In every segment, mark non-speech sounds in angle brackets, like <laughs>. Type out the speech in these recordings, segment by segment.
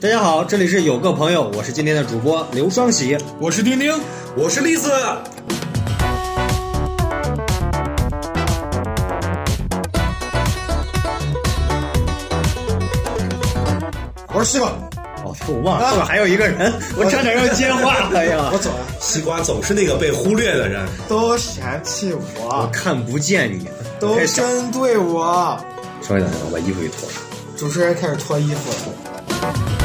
大家好，这里是有个朋友，我是今天的主播刘双喜。我是丁丁，我是栗子。我是西瓜。哦，我忘了，后面还有一个人，我差点要接话了 <laughs> 呀。我走了，西瓜总是那个被忽略的人。都嫌弃我我，看不见你，都针对我。稍微等一下，我把衣服给脱了。主持人开始脱衣服了，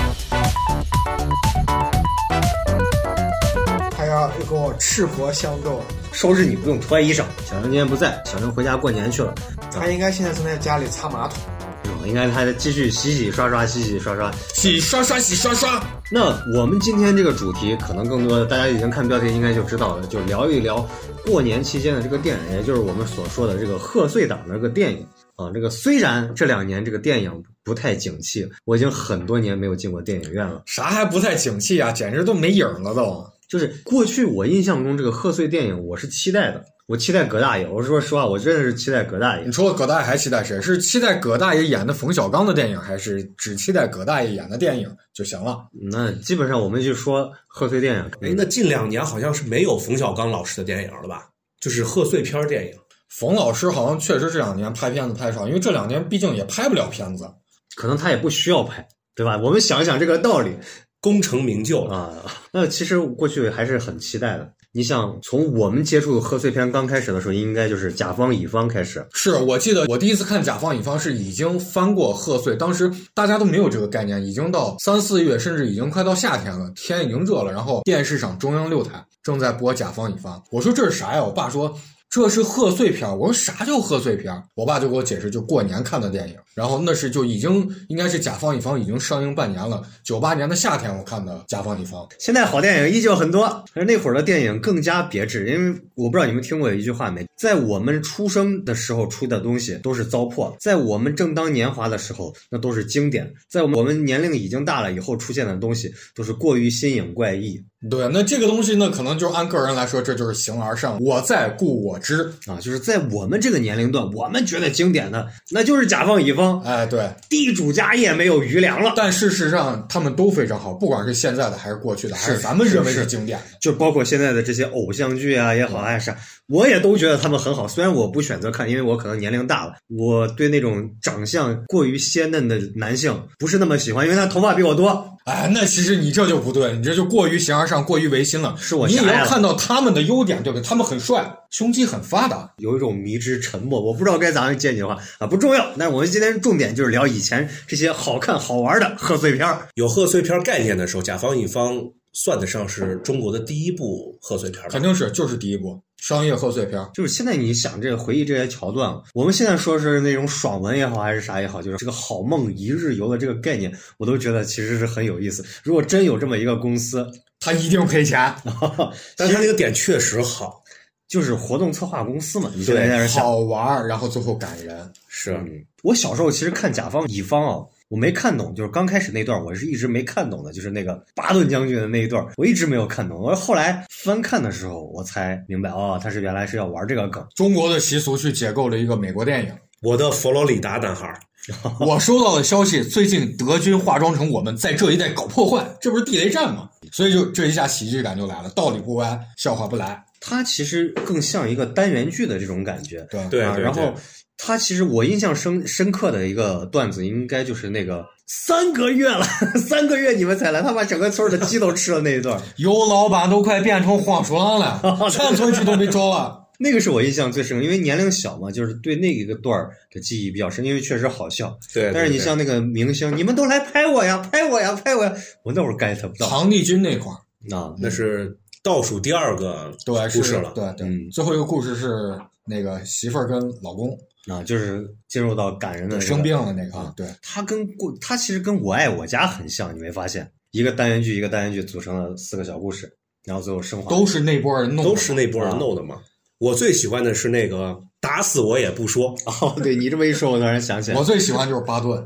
我赤膊相斗。收拾你不用脱衣裳。小陈今天不在，小陈回家过年去了。他应该现在正在家里擦马桶。嗯，应该他在继续洗洗刷刷，洗洗刷刷。洗刷刷，洗刷刷。那我们今天这个主题，可能更多的大家已经看标题应该就知道了，就聊一聊过年期间的这个电影，也就是我们所说的这个贺岁档的这个电影啊。这个虽然这两年这个电影不太景气，我已经很多年没有进过电影院了。啥还不太景气啊？简直都没影了都。就是过去我印象中这个贺岁电影，我是期待的，我期待葛大爷。我说实话，我真的是期待葛大爷你。除了葛大爷还期待谁？是期待葛大爷演的冯小刚的电影，还是只期待葛大爷演的电影就行了？那基本上我们就说贺岁电影，哎，那近两年好像是没有冯小刚老师的电影了吧？就是贺岁片电影。冯老师好像确实这两年拍片子拍少，因为这两年毕竟也拍不了片子。可能他也不需要拍，对吧？我们想一想这个道理功成名就啊。那其实过去还是很期待的。你想，从我们接触贺岁片刚开始的时候，应该就是甲方乙方开始。是我记得我第一次看甲方乙方是已经翻过贺岁，当时大家都没有这个概念，已经到三四月，甚至已经快到夏天了，天已经热了，然后电视上中央六台正在播甲方乙方，我说这是啥呀？我爸说。这是贺岁片儿，我说啥叫贺岁片儿？我爸就给我解释，就过年看的电影。然后那是就已经应该是甲方乙方已经上映半年了，九八年的夏天我看的甲方乙方。现在好电影依旧很多，可是那会儿的电影更加别致，因为我不知道你们听过一句话没，在我们出生的时候出的东西都是糟粕，在我们正当年华的时候那都是经典，在我们年龄已经大了以后出现的东西都是过于新颖怪异。对，那这个东西呢，可能就按个人来说，这就是形而上，我在故我知啊，就是在我们这个年龄段，我们觉得经典的，那就是甲方乙方，哎，对，地主家业没有余粮了。但事实上，他们都非常好，不管是现在的还是过去的，还是咱们认为是经典的，就包括现在的这些偶像剧啊也好，还是我也都觉得他们很好。虽然我不选择看，因为我可能年龄大了，我对那种长相过于鲜嫩的男性不是那么喜欢，因为他头发比我多。哎，那其实你这就不对，你这就过于形而上，过于唯心了。是我你也要看到他们的优点，对不对？他们很帅，胸肌很发达，有一种迷之沉默。我不知道该咋样接你的话啊，不重要。但是我们今天重点就是聊以前这些好看好玩的贺岁片儿。有贺岁片概念的时候，甲方乙方算得上是中国的第一部贺岁片吧？肯定是，就是第一部商业贺岁片。就是现在你想这个回忆这些桥段，我们现在说是那种爽文也好，还是啥也好，就是这个好梦一日游的这个概念，我都觉得其实是很有意思。如果真有这么一个公司，他一定赔钱，<laughs> 但他那个点确实好，就是活动策划公司嘛，你就对在那儿想。好玩，然后最后感人。是嗯，我小时候其实看甲方乙方啊，我没看懂，就是刚开始那段我是一直没看懂的，就是那个巴顿将军的那一段，我一直没有看懂。我后来翻看的时候，我才明白哦，他是原来是要玩这个梗。中国的习俗去解构了一个美国电影。我的佛罗里达男孩。<laughs> 我收到的消息，最近德军化妆成我们在这一带搞破坏，这不是地雷战吗？所以就这一下喜剧感就来了，道理不歪，笑话不来。它其实更像一个单元剧的这种感觉。对对然后他其实我印象深深刻的一个段子，应该就是那个三个月了，<laughs> 三个月你们才来，他把整个村的鸡都吃了那一段，<laughs> 有老板都快变成黄鼠狼了，<laughs> 全村鸡都没招了。那个是我印象最深，因为年龄小嘛，就是对那一个段儿的记忆比较深，因为确实好笑。对，但是你像那个明星，你们都来拍我呀，拍我呀，拍我呀，我那会儿 get 不到唐丽君那块儿，啊。那是倒数第二个故事了。对对、嗯最后一个故事是那个媳妇儿跟老公啊，就是进入到感人的、那个、生病了那个，啊对，他跟过他其实跟我爱我家很像，你没发现？一个单元剧一个单元剧组成了四个小故事，然后最后升华。都是那波人弄的，都是那波人弄的嘛。我最喜欢的是那个打死我也不说，哦，对你这么一说，我突然想起来 <laughs> 我，最喜欢就是巴顿，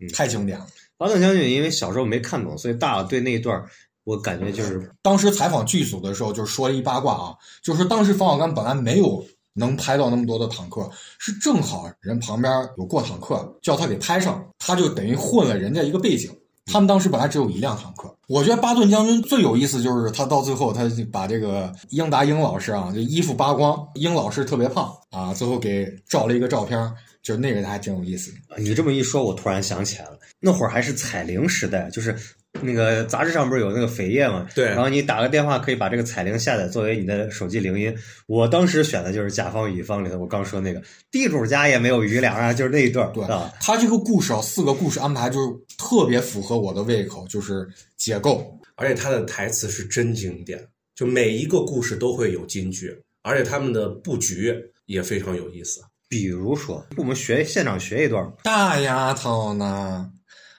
嗯太经典了。巴顿将军，因为小时候没看懂，所以大了对那一段儿我感觉就是当时采访剧组的时候，就说了一八卦啊，就是当时冯小刚本来没有能拍到那么多的坦克，是正好人旁边有过坦克，叫他给拍上，他就等于混了人家一个背景。他们当时本来只有一辆坦克。我觉得巴顿将军最有意思就是他到最后，他把这个英达英老师啊，就衣服扒光，英老师特别胖啊，最后给照了一个照片，就那个还挺有意思。你这么一说，我突然想起来了，那会儿还是彩铃时代，就是那个杂志上不是有那个扉页嘛？对然后你打个电话可以把这个彩铃下载作为你的手机铃音。我当时选的就是甲方乙方里头我刚说那个地主家也没有余粮啊，就是那一段儿，对啊。他这个故事啊，四个故事安排就是特别符合我的胃口，就是结构。而且他的台词是真经典，就每一个故事都会有金句，而且他们的布局也非常有意思。比如说，我们学现场学一段儿，大丫头呢？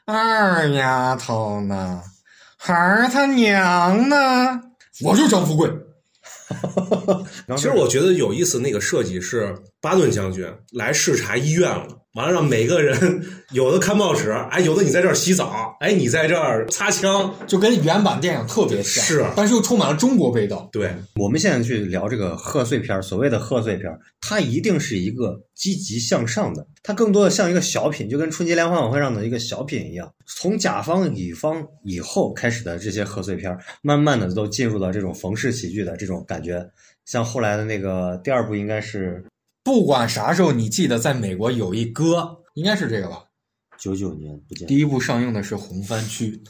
二丫头呢？孩儿他娘呢？我就张富贵。<laughs> 其实我觉得有意思，那个设计是巴顿将军来视察医院了，完了让每个人有的看报纸，哎，有的你在这儿洗澡，哎，你在这儿擦枪，就跟原版电影特别像，是但是又充满了中国味道。对，我们现在去聊这个贺岁片儿，所谓的贺岁片儿，它一定是一个积极向上的，它更多的像一个小品，就跟春节联欢晚会上的一个小品一样。从甲方乙方以后开始的这些贺岁片儿，慢慢的都进入到这种冯氏喜剧的这种感觉。像后来的那个第二部应该是不管啥时候，你记得在美国有一歌，应该是这个吧？九九年不见。第一部上映的是《红番区》，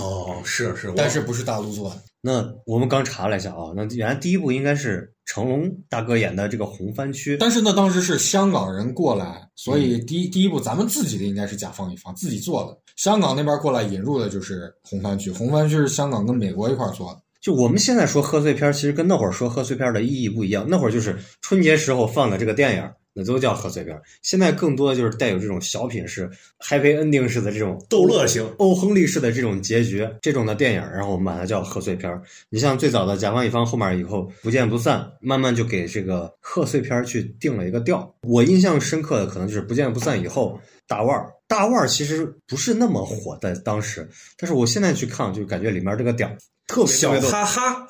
哦，是是，但是不是大陆做的。那我们刚查了一下啊，那原来第一部应该是成龙大哥演的这个红番区。但是呢，当时是香港人过来，所以第一、第一部咱们自己的应该是甲方乙方自己做的。香港那边过来引入的就是红番区，红番区是香港跟美国一块儿做的。就我们现在说贺岁片儿，其实跟那会儿说贺岁片儿的意义不一样。那会儿就是春节时候放的这个电影儿，那都叫贺岁片儿。现在更多的就是带有这种小品式、happy ending 式的这种逗乐型。欧亨利式的这种结局，这种的电影儿，然后我们把它叫贺岁片儿。你像最早的甲方乙方，后面以后不见不散，慢慢就给这个贺岁片儿去定了一个调。我印象深刻的可能就是不见不散以后，大腕儿。大腕儿其实不是那么火在当时，但是我现在去看，就感觉里面这个点儿特别特小别多哈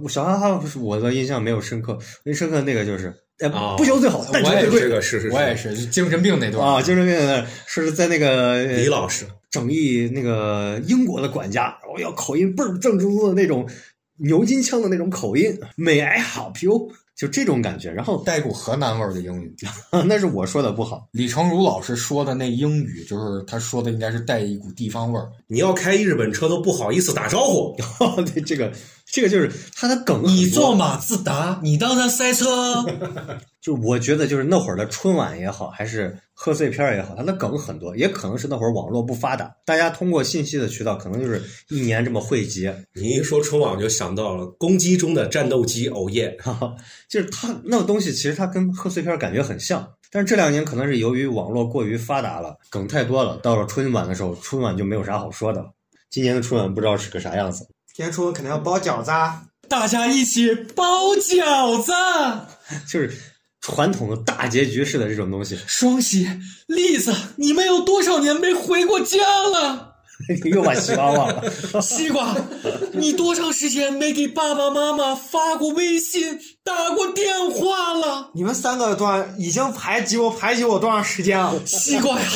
我，小哈哈不是我的印象没有深刻，最深刻的那个就是，哎，哦不求最好，但求我也最贵这个是是是，我也是精神病那段啊！精神病那说是在那个李老师，整一那个英国的管家，我要口音倍儿正宗的那种牛津腔的那种口音，May I help you？就这种感觉。然后带股河南味儿的英语。<laughs> 那是我说的不好，李成儒老师说的那英语，就是他说的应该是带一股地方味儿。你要开日本车都不好意思打招呼，<laughs> 对这个这个就是他的梗。你坐马自达，你当然塞车。<laughs> 就我觉得，就是那会儿的春晚也好，还是贺岁片也好，它的梗很多，也可能是那会儿网络不发达，大家通过信息的渠道，可能就是一年这么汇集，你一说春晚，我就想到了公鸡中的战斗机，哦耶！哈哈，就是它那个东西，其实它跟贺岁片感觉很像，但是这两年可能是由于网络过于发达了，梗太多了，到了春晚的时候，春晚就没有啥好说的了。今年的春晚不知道是个啥样子，今天春晚肯定要包饺子啊！大家一起包饺子，<laughs> 就是传统的大结局式的这种东西，双喜、栗子，你们有多少年没回过家了？<laughs> 又把西瓜忘了。西瓜，你多长时间没给爸爸妈妈发过微信、打过电话了？你们三个多少已经排挤我排挤我多长时间了？西瓜呀，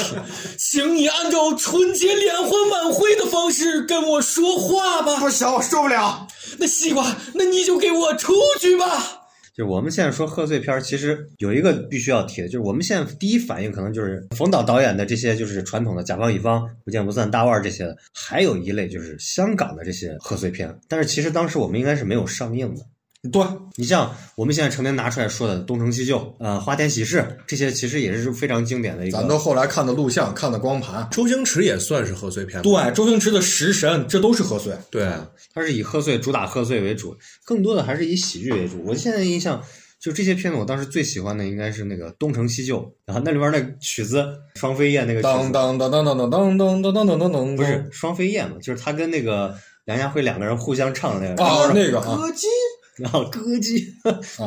请你按照春节联欢晚会的方式跟我说话吧。不行，我受不了。那西瓜，那你就给我出去吧。就我们现在说贺岁片，其实有一个必须要提的，就是我们现在第一反应可能就是冯导导演的这些，就是传统的甲方乙方、不见不散、大腕这些的，还有一类就是香港的这些贺岁片。但是其实当时我们应该是没有上映的。对，你像我们现在成天拿出来说的《东成西就》、呃《花田喜事》这些，其实也是非常经典的一个。咱都后来看的录像，看的光盘。周星驰也算是贺岁片，对，周星驰的《食神》，这都是贺岁。对，他是以贺岁主打贺岁为主，更多的还是以喜剧为主。我现在印象就这些片子，我当时最喜欢的应该是那个《东成西就》，然后那里边那曲子双飞燕那个曲子，当当当当当当当当当当当当当，不是双飞燕嘛，就是他跟那个梁家辉两个人互相唱的那个啊，那个啊，歌姬，然后歌姬，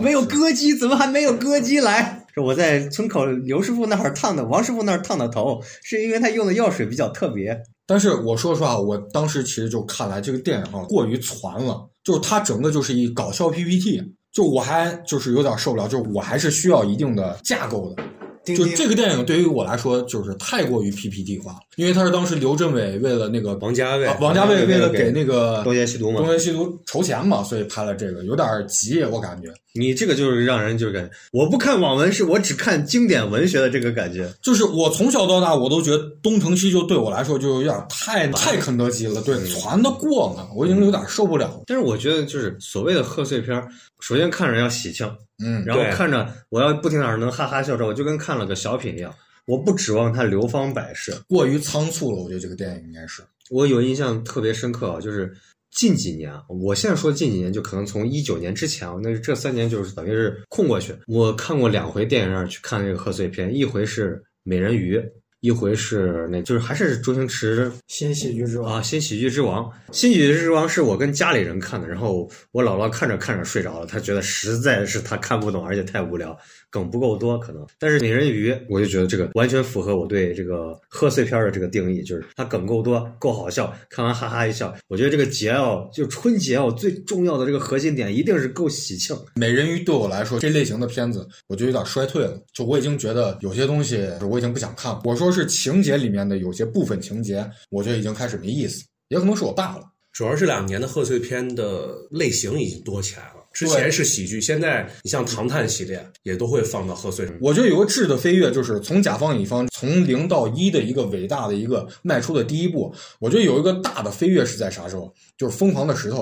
没有歌姬，怎么还没有歌姬来？<laughs> 是我在村口刘师傅那儿烫的，王师傅那儿烫的头，是因为他用的药水比较特别。但是我说实话，我当时其实就看来这个电影啊过于攒了，就是它整个就是一搞笑 PPT，就我还就是有点受不了，就是我还是需要一定的架构的。就这个电影对于我来说就是太过于 PPT 化了，因为他是当时刘镇伟为了那个王家卫啊王家卫为了给给那个东邪西毒嘛东邪西毒筹钱嘛，所以拍了这个，有点急，我感觉。你这个就是让人就是感觉，我不看网文是我只看经典文学的这个感觉。就是我从小到大，我都觉得东成西就对我来说就有点太太肯德基了，对，传的过嘛，我已经有点受不了了。但是我觉得就是所谓的贺岁片儿，首先看着要喜庆，嗯，然后看着我要不停哪儿能哈哈笑着，我就跟看了个小品一样。我不指望它流芳百世。过于仓促了，我觉得这个电影应该是。我有印象特别深刻啊，就是近几年，我现在说近几年，就可能从一九年之前啊，那这三年就是等于是空过去。我看过两回电影院去看这个贺岁片，一回是《美人鱼》，一回是那就是还是周星驰新喜剧之王，啊，《新喜剧之王》。《新喜剧之王》是我跟家里人看的，然后我姥姥看着看着睡着了，她觉得实在是她看不懂，而且太无聊，梗不够多可能。但是《美人鱼》，我就觉得这个完全符合我对这个贺岁片的这个定义，就是它梗够多，够好笑，看完哈哈一笑。我觉得这个节哦，就春节哦，最重要的这个核心点一定是够喜庆。美人鱼对我来说，这类型的片子我就有点衰退了，就我已经觉得有些东西我已经不想看了。我说是情节里面的有些部分情节，我觉得已经开始没意思，也可能是我大了。主要是两年的贺岁片的类型已经多起来了。之前是喜剧，现在你像《唐探》系列也都会放到贺岁。我觉得有个质的飞跃，就是从甲方乙方从零到一的一个伟大的一个迈出的第一步。我觉得有一个大的飞跃是在啥时候？就是《疯狂的石头》。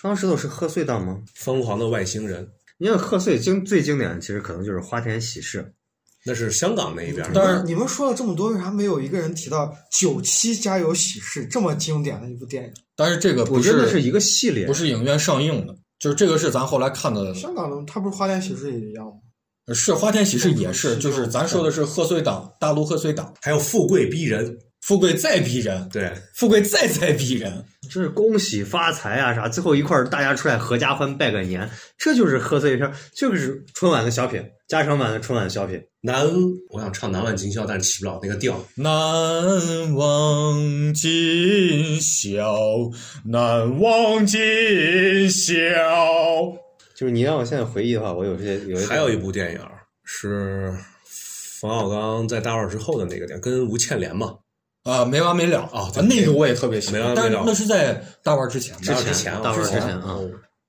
疯狂石头是贺岁档吗？疯狂的外星人，因为贺岁经最经典的其实可能就是花田喜事。那是香港那一边的。当然你们说了这么多，为啥没有一个人提到《九七家有喜事》这么经典的一部电影？但是这个我不是觉得是一个系列，不是影院上映的，就是这个是咱后来看的，香港的它不是花田喜事也一样吗？是花田喜事也是，就是咱说的是贺岁档，大陆贺岁档，还有富贵逼人，富贵再逼人，对，富贵再再逼人。就是恭喜发财啊啥，最后一块儿大家出来合家欢拜个年，这就是贺岁片儿，就是春晚的小品，加长版的春晚小品。难，我想唱《难忘今宵》，但是起不了那个调。难忘今宵，难忘今宵。就是你让我现在回忆的话，我有些有一还有一部电影是冯小刚在大腕之后的那个电影，跟吴倩莲嘛，啊，没完没了啊对那个我也特别喜欢，没完没了但是那是在大腕之前的，之前之前大腕儿之前啊。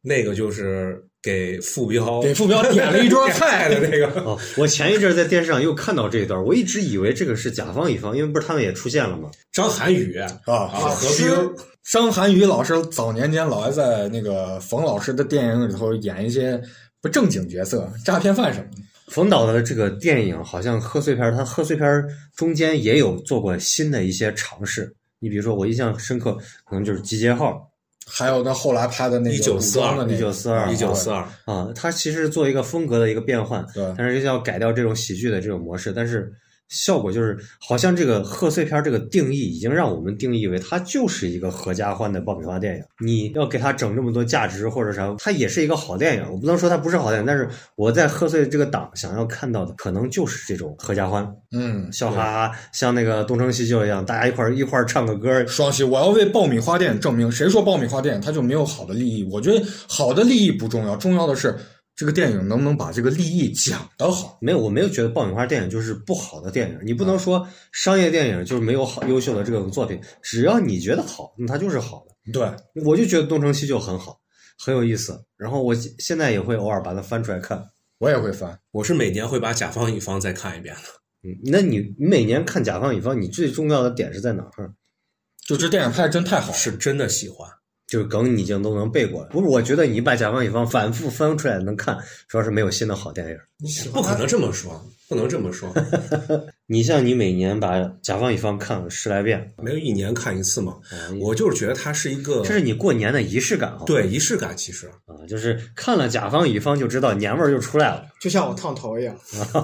那个就是给傅彪给 <laughs> 傅彪点了一桌菜的那个。哦，我前一阵儿在电视上又看到这一段，我一直以为这个是甲方乙方，因为不是他们也出现了吗？张涵予啊。啊，何冰，张涵予老师早年间老爱在那个冯老师的电影里头演一些不正经角色，诈骗犯什么的。冯导的这个电影好像贺岁片儿，他贺岁片儿中间也有做过新的一些尝试。你比如说，我印象深刻，可能就是《集结号还有那后来拍的那个1942古装的那个1942一九四二，》啊，它其实做一个风格的一个变换，对。但是要改掉这种喜剧的这种模式，但是效果就是好像这个贺岁片儿这个定义已经让我们定义为它就是一个合家欢的爆米花电影。你要给它整这么多价值或者啥，它也是一个好电影。我不能说它不是好电影，但是我在贺岁这个档想要看到的可能就是这种合家欢，嗯，笑哈哈，像那个东成西就一样，大家一块儿一块儿唱个歌。双喜，我要为爆米花电影证明，谁说爆米花电影它就没有好的利益？我觉得好的利益不重要，重要的是这个电影能不能把这个利益讲得好。没有，我没有觉得爆米花电影就是不好的电影。你不能说商业电影就是没有好优秀的这种作品，只要你觉得好，那它就是好的。对，我就觉得东成西就很好，很有意思。然后我现在也会偶尔把它翻出来看。我也会翻。我是每年会把甲方乙方再看一遍的。嗯，那你你每年看甲方乙方，你最重要的点是在哪儿？就这电影拍的真太好了，是真的喜欢，就是梗你已经都能背过了。不是，我觉得你把甲方乙方反复翻出来能看，主要是没有新的好电影。你不可能这么说，不能这么说，<laughs> 你像你每年把甲方乙方看了十来遍，没有一年看一次嘛。嗯我就是觉得它是一个这是你过年的仪式感啊。对仪式感，其实啊，就是看了甲方乙方就知道年味儿就出来了。就像我烫头一样，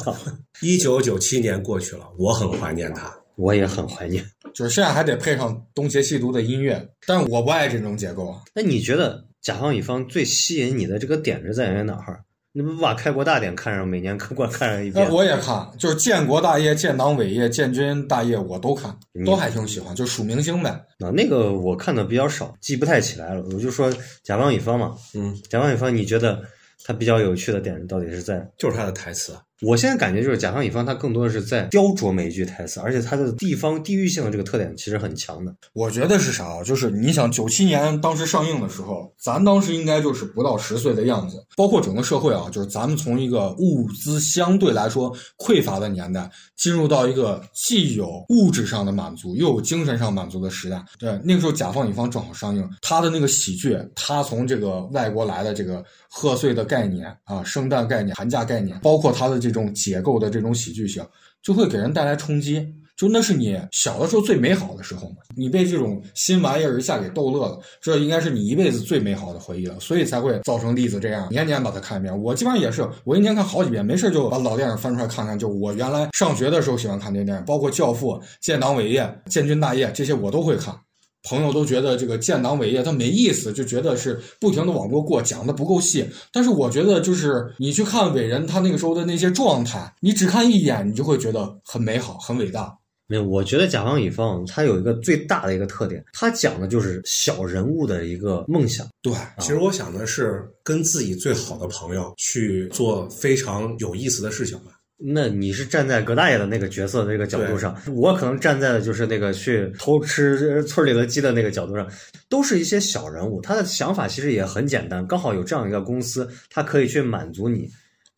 <laughs> 一九九七年过去了，我很怀念它。我也很怀念。<laughs> 就是现在还得配上东邪西毒的音乐，但是我不爱这种结构啊。那你觉得甲方乙方最吸引你的这个点是在于哪儿？你不把开国大典看上，每年看过看上一遍呃，？我也看，就是建国大业、建党伟业、建军大业，我都看，嗯都还挺喜欢，就数明星呗。啊，那个我看的比较少，记不太起来了。我就说甲方乙方嘛，嗯，甲方乙方，你觉得他比较有趣的点到底是在？就是他的台词，我现在感觉就是甲方乙方，它更多的是在雕琢每一句台词，而且它的地方地域性的这个特点其实很强的。我觉得是啥啊？就是你想，九七年当时上映的时候，咱当时应该就是不到十岁的样子，包括整个社会啊，就是咱们从一个物资相对来说匮乏的年代，进入到一个既有物质上的满足，又有精神上满足的时代。对，那个时候甲方乙方正好上映，他的那个喜剧，他从这个外国来的这个贺岁的概念啊，圣诞概念、寒假概念，包括他的这这种解构的这种喜剧性，就会给人带来冲击。就那是你小的时候最美好的时候嘛，你被这种新玩意儿一下给逗乐了，这应该是你一辈子最美好的回忆了，所以才会造成例子这样年年把它看一遍。我基本上也是，我一年看好几遍，没事就把老电影翻出来看看。就我原来上学的时候喜欢看这些电影，包括《教父》《建党伟业》《建军大业》这些我都会看。朋友都觉得这个建党伟业它没意思，就觉得是不停的往过过，讲的不够细。但是我觉得就是你去看伟人他那个时候的那些状态，你只看一眼，你就会觉得很美好、很伟大。没有，我觉得甲方乙方它有一个最大的一个特点，它讲的就是小人物的一个梦想。对，其实我想的是跟自己最好的朋友去做非常有意思的事情吧。那你是站在葛大爷的那个角色的这个角度上，我可能站在的就是那个去偷吃村里的鸡的那个角度上，都是一些小人物，他的想法其实也很简单，刚好有这样一个公司，他可以去满足你。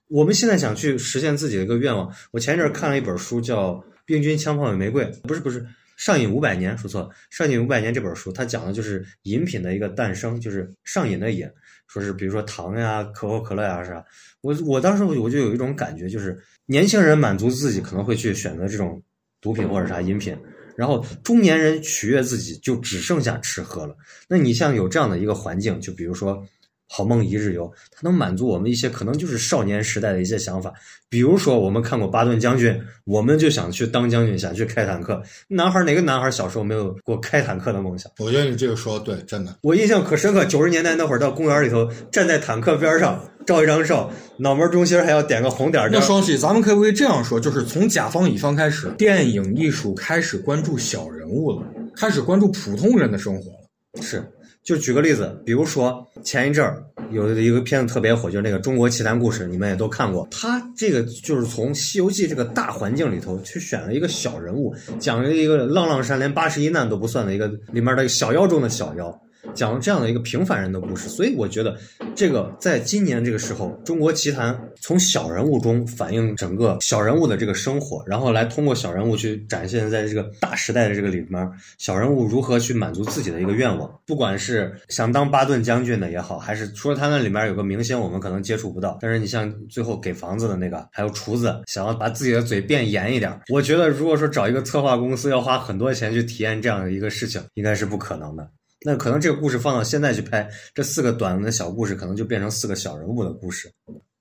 我们现在想去实现自己的一个愿望，我前一阵看了一本书，叫《病菌、枪炮与玫瑰》，不是不是，上瘾五百年，说错了，上瘾五百年这本书，它讲的就是饮品的一个诞生，就是上瘾的瘾，说是比如说糖呀、可口可乐呀啥。我我当时我就有一种感觉，就是年轻人满足自己可能会去选择这种毒品或者啥饮品，然后中年人取悦自己就只剩下吃喝了。那你像有这样的一个环境，就比如说。好梦一日游，它能满足我们一些可能就是少年时代的一些想法。比如说，我们看过巴顿将军，我们就想去当将军，想去开坦克。男孩哪个男孩小时候没有过开坦克的梦想？我觉得你这个说的对，真的。我印象可深刻，九十年代那会儿到公园里头，站在坦克边上照一张照，脑门中心还要点个红点。那双喜，咱们可不可以这样说？就是从甲方乙方开始，电影艺术开始关注小人物了，开始关注普通人的生活了。是。就举个例子，比如说前一阵儿有一个片子特别火，就是那个《中国奇谭故事》，你们也都看过。他这个就是从《西游记》这个大环境里头去选了一个小人物，讲了一个浪浪山连八十一难都不算的一个里面的小妖中的小妖。讲了这样的一个平凡人的故事，所以我觉得这个在今年这个时候，《中国奇谭》从小人物中反映整个小人物的这个生活，然后来通过小人物去展现在这个大时代的这个里面，小人物如何去满足自己的一个愿望。不管是想当巴顿将军的也好，还是除了他那里面有个明星，我们可能接触不到，但是你像最后给房子的那个，还有厨子想要把自己的嘴变严一点，我觉得如果说找一个策划公司要花很多钱去体验这样的一个事情，应该是不可能的。那可能这个故事放到现在去拍，这四个短的小故事可能就变成四个小人物的故事。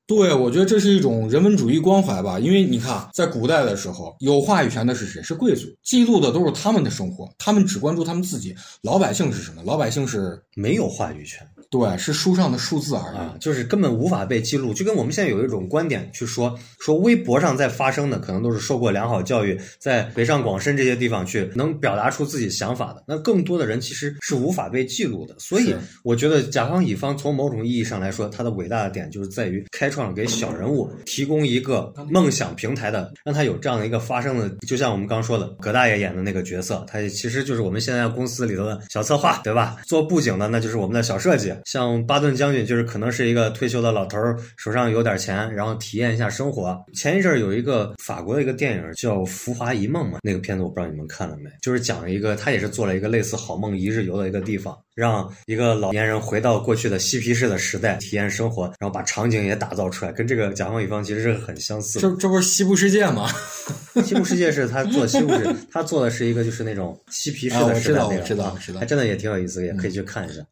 对，我觉得这是一种人文主义关怀吧。因为你看，在古代的时候，有话语权的是谁？是贵族，记录的都是他们的生活，他们只关注他们自己。老百姓是什么？老百姓是没有话语权。对，是书上的数字而已，啊，就是根本无法被记录。就跟我们现在有一种观点去说，说微博上在发生的，可能都是受过良好教育，在北上广深这些地方去能表达出自己想法的。那更多的人其实是无法被记录的。所以，我觉得甲方乙方从某种意义上来说，它的伟大的点就是在于开创给小人物提供一个梦想平台的，让他有这样的一个发声的。就像我们刚说的，葛大爷演的那个角色，他其实就是我们现在公司里头的小策划，对吧？做布景的那就是我们的小设计。像巴顿将军，就是可能是一个退休的老头儿，手上有点钱，然后体验一下生活。前一阵儿有一个法国的一个电影叫《浮华一梦》嘛，那个片子我不知道你们看了没，就是讲了一个他也是做了一个类似好梦一日游的一个地方，让一个老年人回到过去的嬉皮士的时代体验生活，然后把场景也打造出来，跟这个甲方乙方其实是很相似。这这不是西部世界吗？<laughs> 西部世界是他做西部世，他做的是一个就是那种嬉皮士的时代那个，知道知道，还真的也挺有意思，也可以去看一下。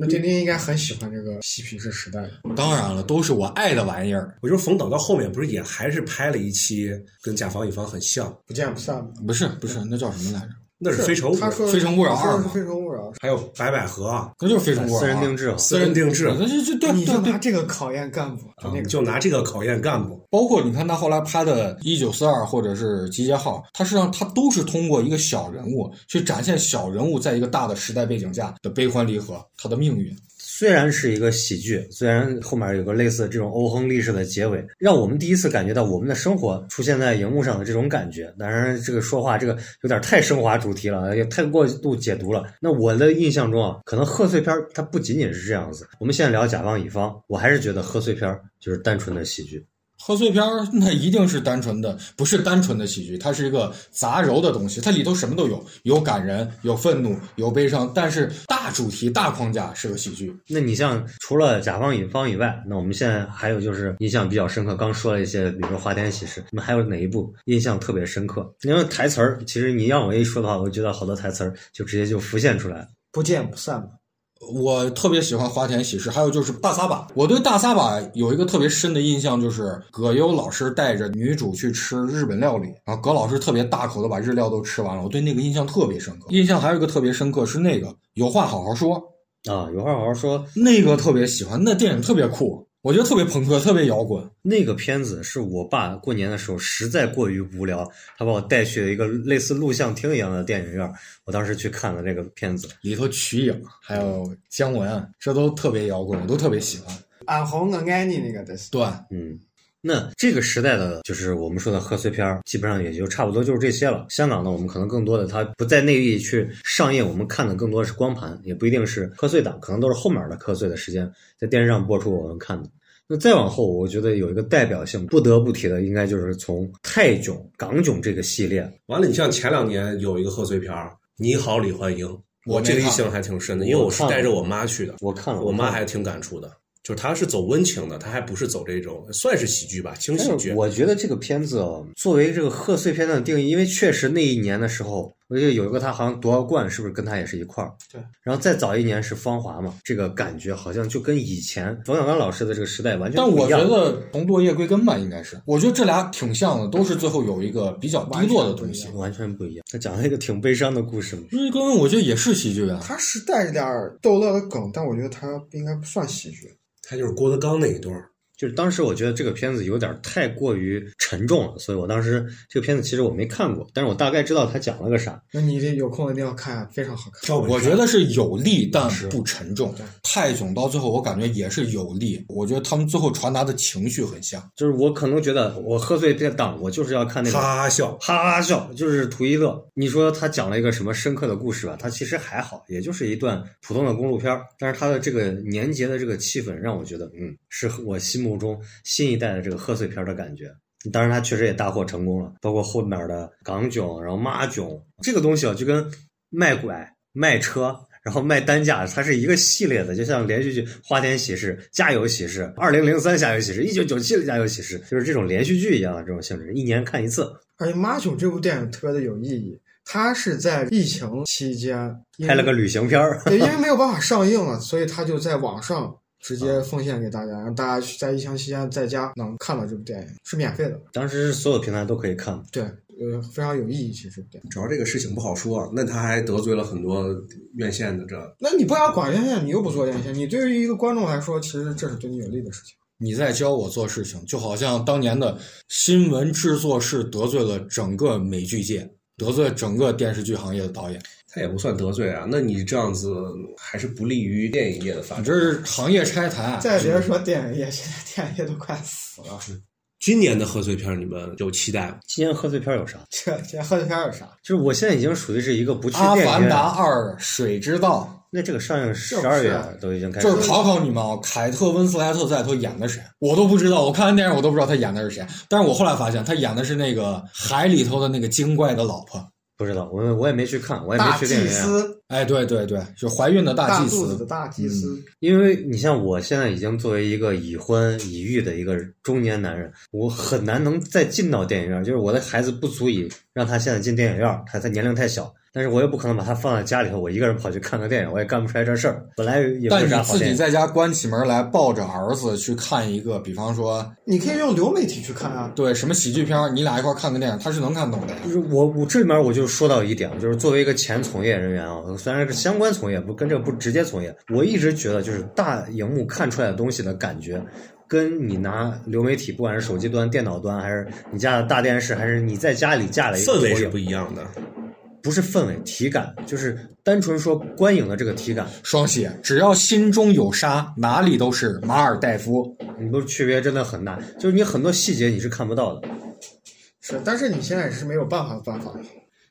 那丁丁应该很喜欢这个嬉皮士时代。当然了，都是我爱的玩意儿。我就是冯导到后面不是也还是拍了一期跟甲方乙方很像，不见不散吗。不是不是，那叫什么来着？那是非诚勿扰。非诚勿扰二非诚勿扰。还有白百合，那就是非诚勿扰。私人定制，私人定制。那就就对你就拿这个考验干部，就那个就拿这个考验干部。包括你看他后来拍的《一九四二》或者是《集结号》，他实际上他都是通过一个小人物去展现小人物在一个大的时代背景下的悲欢离合，他的命运。虽然是一个喜剧，虽然后面有个类似这种欧亨利式的结尾，让我们第一次感觉到我们的生活出现在荧幕上的这种感觉。当然，这个说话这个有点太升华主题了，也太过度解读了。那我的印象中啊，可能贺岁片它不仅仅是这样子。我们现在聊甲方乙方，我还是觉得贺岁片就是单纯的喜剧。贺岁片儿那一定是单纯的，不是单纯的喜剧，它是一个杂糅的东西，它里头什么都有，有感人，有愤怒，有悲伤，但是大主题、大框架是个喜剧。那你像除了甲方乙方以外，那我们现在还有就是印象比较深刻，刚说了一些，比如说《花田喜事》，你们还有哪一部印象特别深刻？因为台词儿，其实你让我一说的话，我觉得好多台词儿就直接就浮现出来了。不见不散嘛。我特别喜欢花田喜事，还有就是大撒把。我对大撒把有一个特别深的印象，就是葛优老师带着女主去吃日本料理，然后葛老师特别大口的把日料都吃完了，我对那个印象特别深刻。印象还有一个特别深刻是那个有话好好说，啊，有话好好说。那个特别喜欢，那电影特别酷，我觉得特别朋克，特别摇滚。那个片子是我爸过年的时候实在过于无聊，他把我带去了一个类似录像厅一样的电影院，我当时去看了这个片子。里头瞿颖还有姜文，这都特别摇滚，我都特别喜欢。俺红我爱你那个的是。对，嗯，那这个时代的就是我们说的贺岁片儿，基本上也就差不多就是这些了。香港呢，我们可能更多的它不在内地去上映，我们看的更多的是光盘，也不一定是贺岁档，可能都是后面的贺岁的时间在电视上播出我们看的。那再往后，我觉得有一个代表性不得不提的，应该就是从泰囧、港囧这个系列。完了，你像前两年有一个贺岁片儿《你好，李焕英》，我这个印象还挺深的，因为我是带着我妈去的，我看了，我妈还挺感触的。就是他是走温情的，他还不是走这种算是喜剧吧，轻喜剧。我觉得这个片子哦作为这个贺岁片的定义，因为确实那一年的时候，我记得有一个他好像夺冠，是不是跟他也是一块儿？对。然后再早一年是《芳华》嘛，这个感觉好像就跟以前冯小刚老师的这个时代完全但我觉不一样。得从落叶归根吧，应该是。我觉得这俩挺像的，都是最后有一个比较低落的东西。完全不一样。他讲了一个挺悲伤的故事嘛。落叶归根，我觉得也是喜剧啊。他是带着点儿逗乐的梗，但我觉得他应该不算喜剧。他就是郭德纲那一段儿，就是当时我觉得这个片子有点太过于沉重了，所以我当时这个片子其实我没看过，但是我大概知道他讲了个啥。那你这有空一定要看，非常好看。我觉得是有力，但不沉重。泰囧到最后，我感觉也是有力。我觉得他们最后传达的情绪很像。就是我可能觉得我贺岁片档，我就是要看那个哈哈笑。哈哈笑，就是图一乐。你说他讲了一个什么深刻的故事吧？他其实还好，也就是一段普通的公路片儿。但是他的这个年节的这个气氛，让我觉得，嗯，是我心目中新一代的这个贺岁片儿的感觉。当然，它确实也大获成功了，包括后面的港囧，然后妈囧这个东西啊，就跟卖拐、卖车。然后卖担架，它是一个系列的，就像连续剧《花田喜事》《家有喜事》《二零零三家有喜事》《一九九七的家有喜事》，就是这种连续剧一样的这种性质，一年看一次。而且《妈囧》这部电影特别的有意义，它是在疫情期间拍了个旅行片儿，对，因为没有办法上映了，所以他就在网上直接奉献给大家，让大家去在疫情期间在家能看到这部电影，是免费的。当时所有平台都可以看。对，呃，非常有意义。其实主要这个事情不好说，那他还得罪了很多院线的这。那你不要管院线，你又不做院线，你对于一个观众来说，其实这是对你有利的事情。你在教我做事情，就好像当年的新闻制作室得罪了整个美剧界，得罪整个电视剧行业的导演。他也不算得罪啊，那你这样子还是不利于电影业的发展。这是行业拆台。再别说电影业，现在电影业都快死了。今年的贺岁片你们有期待吗？今年贺岁片有啥？这这贺岁片有啥？就是我现在已经属于是一个不去阿电影院。凡达二水之道，那这个上映十二月都已经开始，就是考考你们啊，凯特温斯莱特在里头演的谁？我都不知道，我看完电影我都不知道他演的是谁。但是我后来发现他演的是那个海里头的那个精怪的老婆。不知道，我我也没去看，我也没去电影院。司，哎，对对对，就怀孕的祭大肚子的司。大祭司，因为你像我现在已经作为一个已婚已育的一个中年男人，我很难能再进到电影院，就是我的孩子不足以让他现在进电影院，他他年龄太小。但是我又不可能把他放在家里头，我一个人跑去看个电影，我也干不出来这事儿。本来也不但。自己在家关起门来，抱着儿子去看一个，比方说你可以用流媒体去看啊。对什么喜剧片儿，你俩一块儿看个电影，他是能看懂的。就是我我这里面我就说到一点，就是作为一个前从业人员啊，虽然是相关从业，不跟这个不直接从业，我一直觉得就是大荧幕看出来的东西的感觉，跟你拿流媒体，不管是手机端、电脑端，还是你家的大电视，还是你在家里架了一个氛围是不一样的。不是氛围体感，就是单纯说观影的这个体感，双喜，只要心中有沙，哪里都是马尔代夫。你都区别真的很大，就是你很多细节你是看不到的。是，但是你现在是没有办法的办法。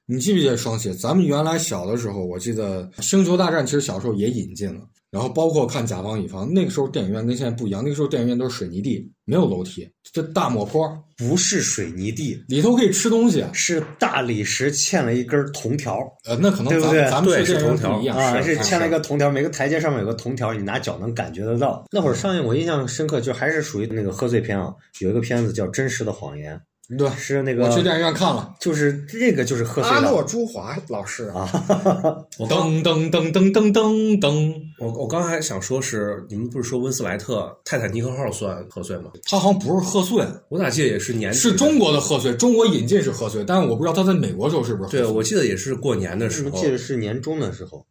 你记不记得双喜？咱们原来小的时候，我记得《星球大战》其实小时候也引进了，然后包括看《甲方乙方》，那个时候电影院跟现在不一样，那个时候电影院都是水泥地，没有楼梯，这大抹坡，不是水泥地，里头可以吃东西。是大理石嵌了一根铜条呃，那可能咱对不对咱们是铜条不一样啊，是是嵌了一个铜条，每个台阶上面有个铜条，你拿脚能感觉得到。那会儿上映我印象深刻，就还是属于那个贺岁片啊，有一个片子叫《真实的谎言对，》，是那个我去电影院看了，就是这个就是贺岁阿档诺朱华老师啊，<laughs> 我刚噔噔噔噔噔噔。噔，我我刚才想说是，你们不是说温斯莱特泰坦尼克号算贺岁吗？他好像不是贺岁，我咋记得也是年底是中国的贺岁，中国引进是贺岁，但是我不知道他在美国时候是不是贺岁。对，我记得也是过年的时候。我记。得是年中的时候，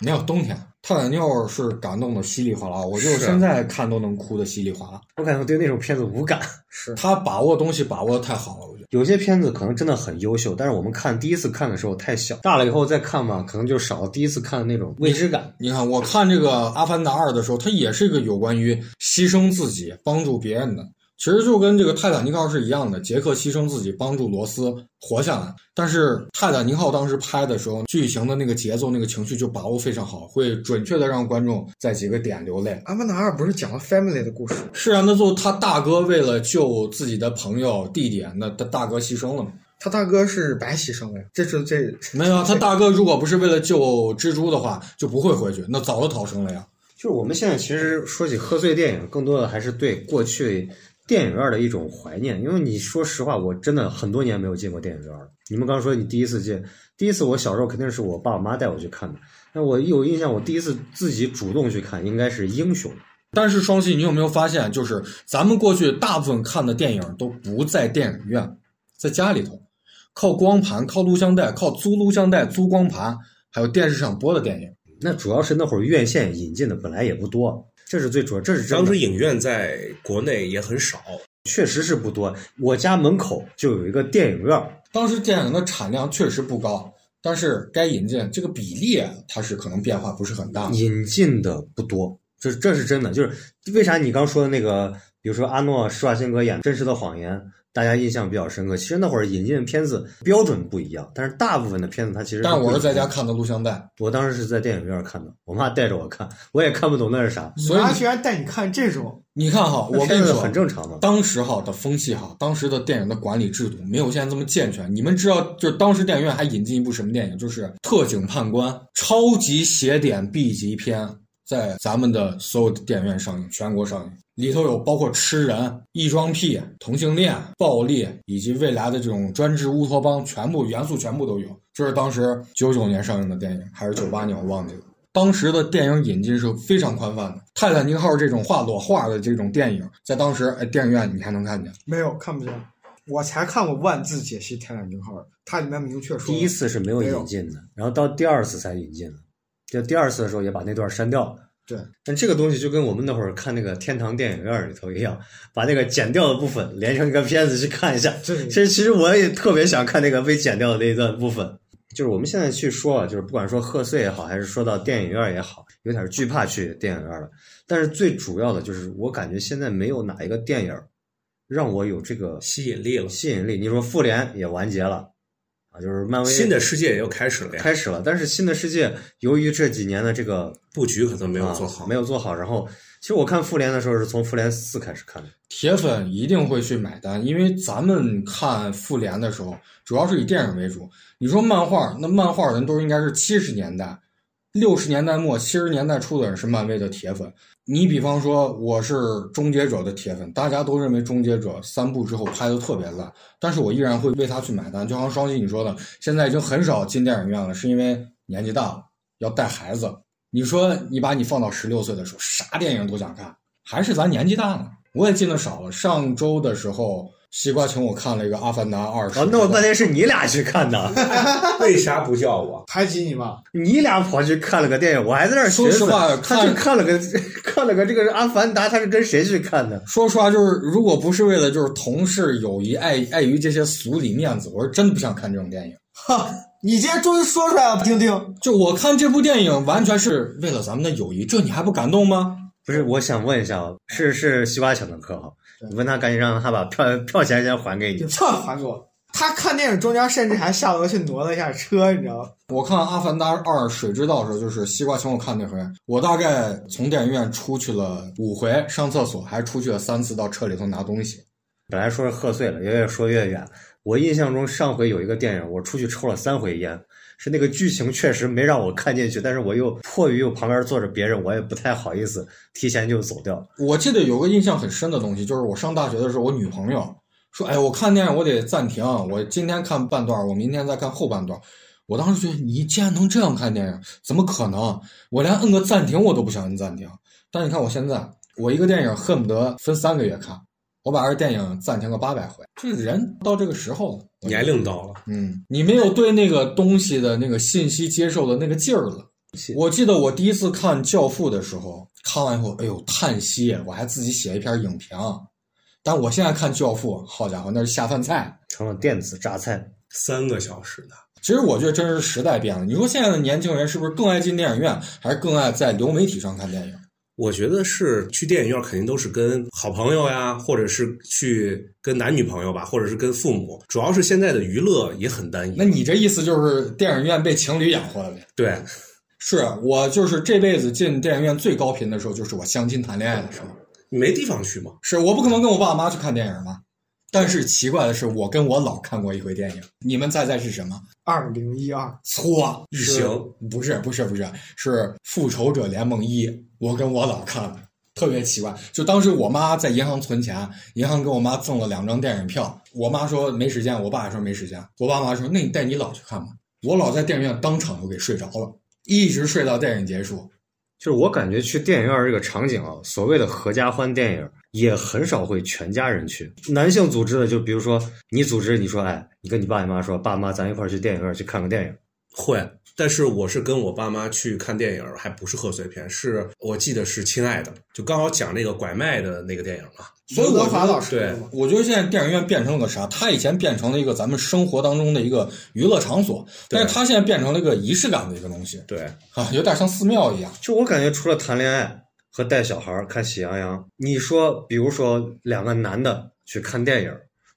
没有冬天，泰坦尼克是感动的稀里哗啦，我就现在看都能哭的稀里哗啦。我感觉我对那种片子无感。是他把握东西把握的太好了，我觉得。有些片子可能真的很优秀，但是我们看第一次看的时候太小，大了以后再看吧，可能就少了第一次看的那种未知感。你看，我看这个《阿凡达二》的时候，它也是一个有关于牺牲自己、帮助别人的。其实就跟这个泰坦尼克号是一样的，杰克牺牲自己帮助罗斯活下来。但是泰坦尼克号当时拍的时候，剧情的那个节奏、那个情绪就把握非常好，会准确的让观众在几个点流泪。阿凡达二不是讲了 family 的故事？是啊，那最后他大哥为了救自己的朋友弟弟，那他大哥牺牲了嘛？他大哥是白牺牲了呀，这是这没有啊，他大哥如果不是为了救蜘蛛的话，就不会回去，那早就逃生了呀。就是我们现在其实说起贺岁电影，更多的还是对过去电影院的一种怀念。因为你说实话，我真的很多年没有进过电影院了。你们刚说你第一次进，第一次我小时候肯定是我爸我妈带我去看的。那我有印象，我第一次自己主动去看，应该是《英雄》。但是双喜，你有没有发现，就是咱们过去大部分看的电影都不在电影院，在家里头，靠光盘、靠录像带、靠租录像带、租光盘，还有电视上播的电影。那主要是那会儿院线引进的本来也不多，这是最主要，这是真的当时影院在国内也很少，确实是不多。我家门口就有一个电影院，当时电影的产量确实不高，但是该引进这个比例，它是可能变化不是很大。引进的不多，这这是真的。就是为啥你刚说的那个，比如说阿诺施瓦辛格演《真实的谎言》，大家印象比较深刻。其实那会儿引进的片子标准不一样，但是大部分的片子它其实但我是在家看的录像带，我当时是在电影院看的，我妈带着我看，<laughs> 我也看不懂那是啥。所以你妈居然带你看这种，你看哈，我跟你说，很正常的。当时哈的风气哈，当时的电影的管理制度没有现在这么健全。你们知道，就是当时电影院还引进一部什么电影？就是《特警判官》，超级邪典 B 级片，在咱们的所有的电影院上映，全国上映。里头有包括吃人、异装癖、同性恋、暴力，以及未来的这种专制乌托邦，全部元素全部都有。这是当时九九年上映的电影，还是九八年我忘记了。当时的电影引进是非常宽泛的，《泰坦尼克号》这种画裸画的这种电影，在当时哎电影院你还能看见。没有看不见。我才看过万字解析《泰坦尼克号》，它里面明确说，第一次是没有引进的，然后到第二次才引进的。就第二次的时候也把那段删掉了。对，但这个东西就跟我们那会儿看那个天堂电影院里头一样，把那个剪掉的部分连成一个片子去看一下。这其实其实我也特别想看那个被剪掉的那一段部分。就是我们现在去说啊，就是不管说贺岁也好，还是说到电影院也好，有点惧怕去电影院了。但是最主要的就是，我感觉现在没有哪一个电影让我有这个吸引力了。吸引力。你说复联也完结了啊，就是漫威新的世界也又开始了呀，开始了，但是新的世界由于这几年的这个布局可能没有啊做好，没有做好。然后，其实我看复联的时候是从复联四开始看的，铁粉一定会去买单，因为咱们看复联的时候，主要是以电影为主。你说漫画，那漫画人都应该是七十年代、六十年代末、七十年代初的人是漫威的铁粉。你比方说，我是终结者的铁粉，大家都认为终结者三部之后拍的特别烂，但是我依然会为他去买单。就像双喜你说的，现在已经很少进电影院了，是因为年纪大了，要带孩子。你说你把你放到十六岁的时候，啥电影都想看，还是咱年纪大了？我也进的少了。上周的时候，西瓜请我看了一个《阿凡达二》，哦，那我半天是你俩去看的，<laughs> 为啥不叫我？排挤你吗？你俩跑去看了个电影，我还在那儿说实话他去看了个 <laughs> 看了个这个《阿凡达》，他是跟谁去看的？说实话，就是如果不是为了就是同事友谊，碍碍于这些俗礼面子，我是真不想看这种电影。哈你今天终于说出来了，丁丁。就我看这部电影完全是为了咱们的友谊，这你还不感动吗？不是，我想问一下啊，是是西瓜请的客哈，你问他赶紧让他把票票钱先还给你你。票还给我。他看电影中间甚至还下楼去挪了一下车，你知道吗？我看《阿凡达二：水之道》的时候，就是西瓜请我看那回，我大概从电影院出去了五回，上厕所还出去了三次，到车里头拿东西。本来说是贺岁了，越说越远。我印象中上回有一个电影，我出去抽了三回烟，是那个剧情确实没让我看进去，但是我又迫于有旁边坐着别人，我也不太好意思提前就走掉。我记得有个印象很深的东西，就是我上大学的时候，我女朋友说：“哎，我看电影我得暂停，我今天看半段，我明天再看后半段。”我当时觉得你竟然能这样看电影，怎么可能？我连摁个暂停我都不想摁暂停。但你看我现在，我一个电影恨不得分三个月看，我把这电影暂停个八百回。这人到这个时候了，年龄到了，嗯，你没有对那个东西的那个信息接受的那个劲儿了。我记得我第一次看《教父》的时候，看完以后，哎呦叹息，我还自己写一篇影评。但我现在看《教父》，好家伙，那是下饭菜。成了电子榨菜。三个小时的。其实我觉得真是时代变了。你说现在的年轻人是不是更爱进电影院，还是更爱在流媒体上看电影？我觉得是去电影院肯定都是跟好朋友呀，或者是去跟男女朋友吧，或者是跟父母。主要是现在的娱乐也很单一。那你这意思就是电影院被情侣养活了呗？对，<laughs> 是我就是这辈子进电影院最高频的时候，就是我相亲谈恋爱的时候。你没地方去吗？是我不可能跟我爸妈去看电影吗？但是奇怪的是，我跟我姥看过一回电影。你们猜猜是什么？二零一二，错，异是形不是不是不是是《复仇者联盟一》，我跟我姥看的，特别奇怪。就当时我妈在银行存钱，银行给我妈赠了两张电影票，我妈说没时间，我爸也说没时间，我爸妈说那你带你姥去看吧。我姥在电影院当场就给睡着了，一直睡到电影结束。就是我感觉去电影院这个场景啊，所谓的合家欢电影也很少会全家人去。男性组织的，就比如说你组织，你说哎，你跟你爸你妈说，爸妈咱一块儿去电影院去看个电影。会，但是我是跟我爸妈去看电影，还不是贺岁片，是我记得是《亲爱的》，就刚好讲那个拐卖的那个电影嘛。所以我觉得刘德华老师对我觉得现在电影院变成了个啥？它以前变成了一个咱们生活当中的一个娱乐场所，但是它现在变成了一个仪式感的一个东西对，啊，有点像寺庙一样。就我感觉，除了谈恋爱和带小孩看《喜羊羊》，你说，比如说两个男的去看电影，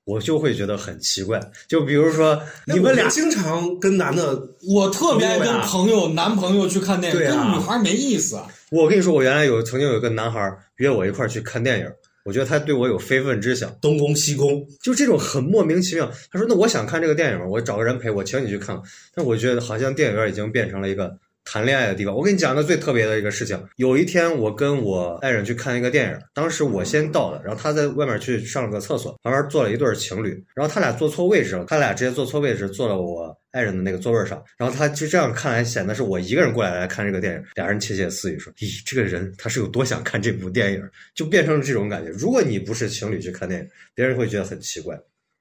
我就会觉得很奇怪。就比如说你们俩经常跟男的，我特别爱跟朋友男朋友去看电影，对啊跟女孩没意思。我跟你说，我原来有曾经有一个男孩儿约我一块儿去看电影，我觉得他对我有非分之想，东宫西宫，就这种很莫名其妙。他说：“那我想看这个电影，我找个人陪我，请你去看。”但我觉得好像电影院已经变成了一个谈恋爱的地方。我跟你讲个最特别的一个事情，有一天我跟我爱人去看一个电影，当时我先到的，然后他在外面去上了个厕所，旁边坐了一对情侣，然后他俩坐错位置了，他俩直接坐错位置，坐了我爱人的那个座位上，然后他就这样看来显得是我一个人过来来看这个电影，俩人窃窃私语说：“咦，这个人他是有多想看这部电影？”就变成了这种感觉。如果你不是情侣去看电影，别人会觉得很奇怪，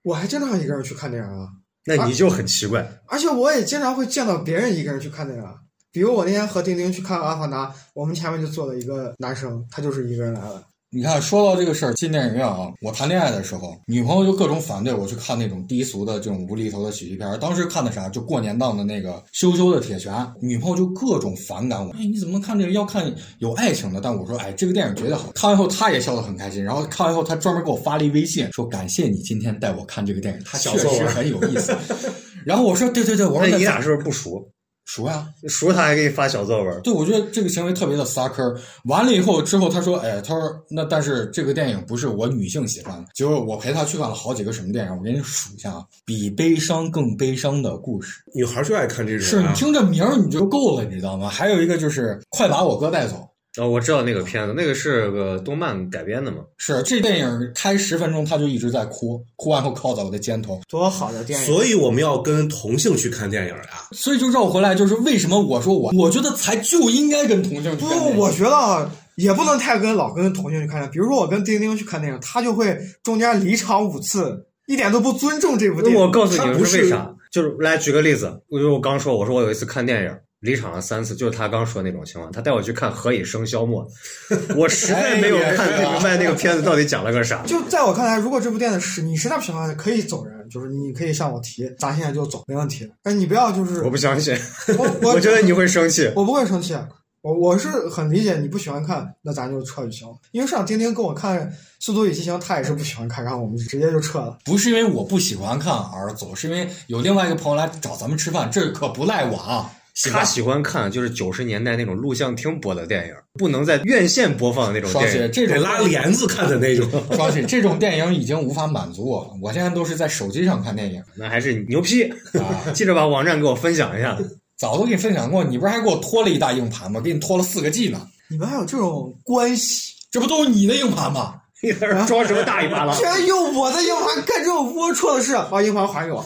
我还经常一个人去看电影啊，那你就很奇怪。而且我也经常会见到别人一个人去看电影啊。比如我那天和丁丁去看《阿凡达》，我们前面就坐了一个男生，他就是一个人来了。你看，说到这个事儿，进电影院啊，我谈恋爱的时候，女朋友就各种反对我去看那种低俗的这种无厘头的喜剧片儿。当时看的啥？就过年档的那个《羞羞的铁拳》，女朋友就各种反感我。哎，你怎么能看这个？要看有爱情的。但我说，哎，这个电影绝对好。看完后，她也笑得很开心。然后看完后，她专门给我发了一微信，说感谢你今天带我看这个电影，它确实小作文很有意思。<laughs> 然后我说，对对对，我说你俩是不是不熟？熟呀、熟他还给你发小作文，对，我觉得这个行为特别的撒坑儿。完了以后之后，他说：“哎，他说那但是这个电影不是我女性喜欢的。”结果我陪他去看了好几个什么电影，我给你数一下啊，比悲伤更悲伤的故事。女孩就爱看这种、啊。是你听这名儿你就够了，你知道吗？还有一个就是《快把我哥带走》。哦，我知道那个片子，那个是个动漫改编的嘛。是这电影开十分钟，他就一直在哭，哭完后靠在我的肩头，多好的电影！所以我们要跟同性去看电影呀、所以就绕回来，就是为什么我说我，我觉得才就应该跟同性去不看电，影我觉得啊也不能太跟老跟同性去看电影。比如说我跟丁丁去看电影，他就会中间离场五次，一点都不尊重这部电影。那我告诉你们是是为啥？就是来举个例子，我就我刚说，我说我有一次看电影。离场了三次，就是他刚说的那种情况。他带我去看《何以笙箫默》，<laughs> 我实在没有看明白那个片子到底讲了个啥。就在我看来，如果这部电影是你实在不喜欢，可以走人。就是你可以向我提，咱现在就走，没问题。哎，你不要就是我不相信，我 <laughs> 我我觉得你会生气。我不会生气，我我是很理解你不喜欢看，那咱就撤就行了。因为上次丁丁跟我看《速度与激情》，他也是不喜欢看，然后我们就直接就撤了。不是因为我不喜欢看而走，是因为有另外一个朋友来找咱们吃饭，这可不赖我啊。他喜欢看就是九十年代那种录像厅播的电影，不能在院线播放的那种双喜电影。这种得拉帘子看的那种。双喜这种电影已经无法满足我了，我现在都是在手机上看电影那还是你牛批，啊。<laughs> 记着把网站给我分享一下。早都给你分享过，你不是还给我拖了一大硬盘吗？给你拖了四个 G 呢，你们还有这种关系？这不都是你的硬盘吗？你在这装什么大尾巴了居？然用我的硬盘干这种龌龊的事，把硬盘还给我。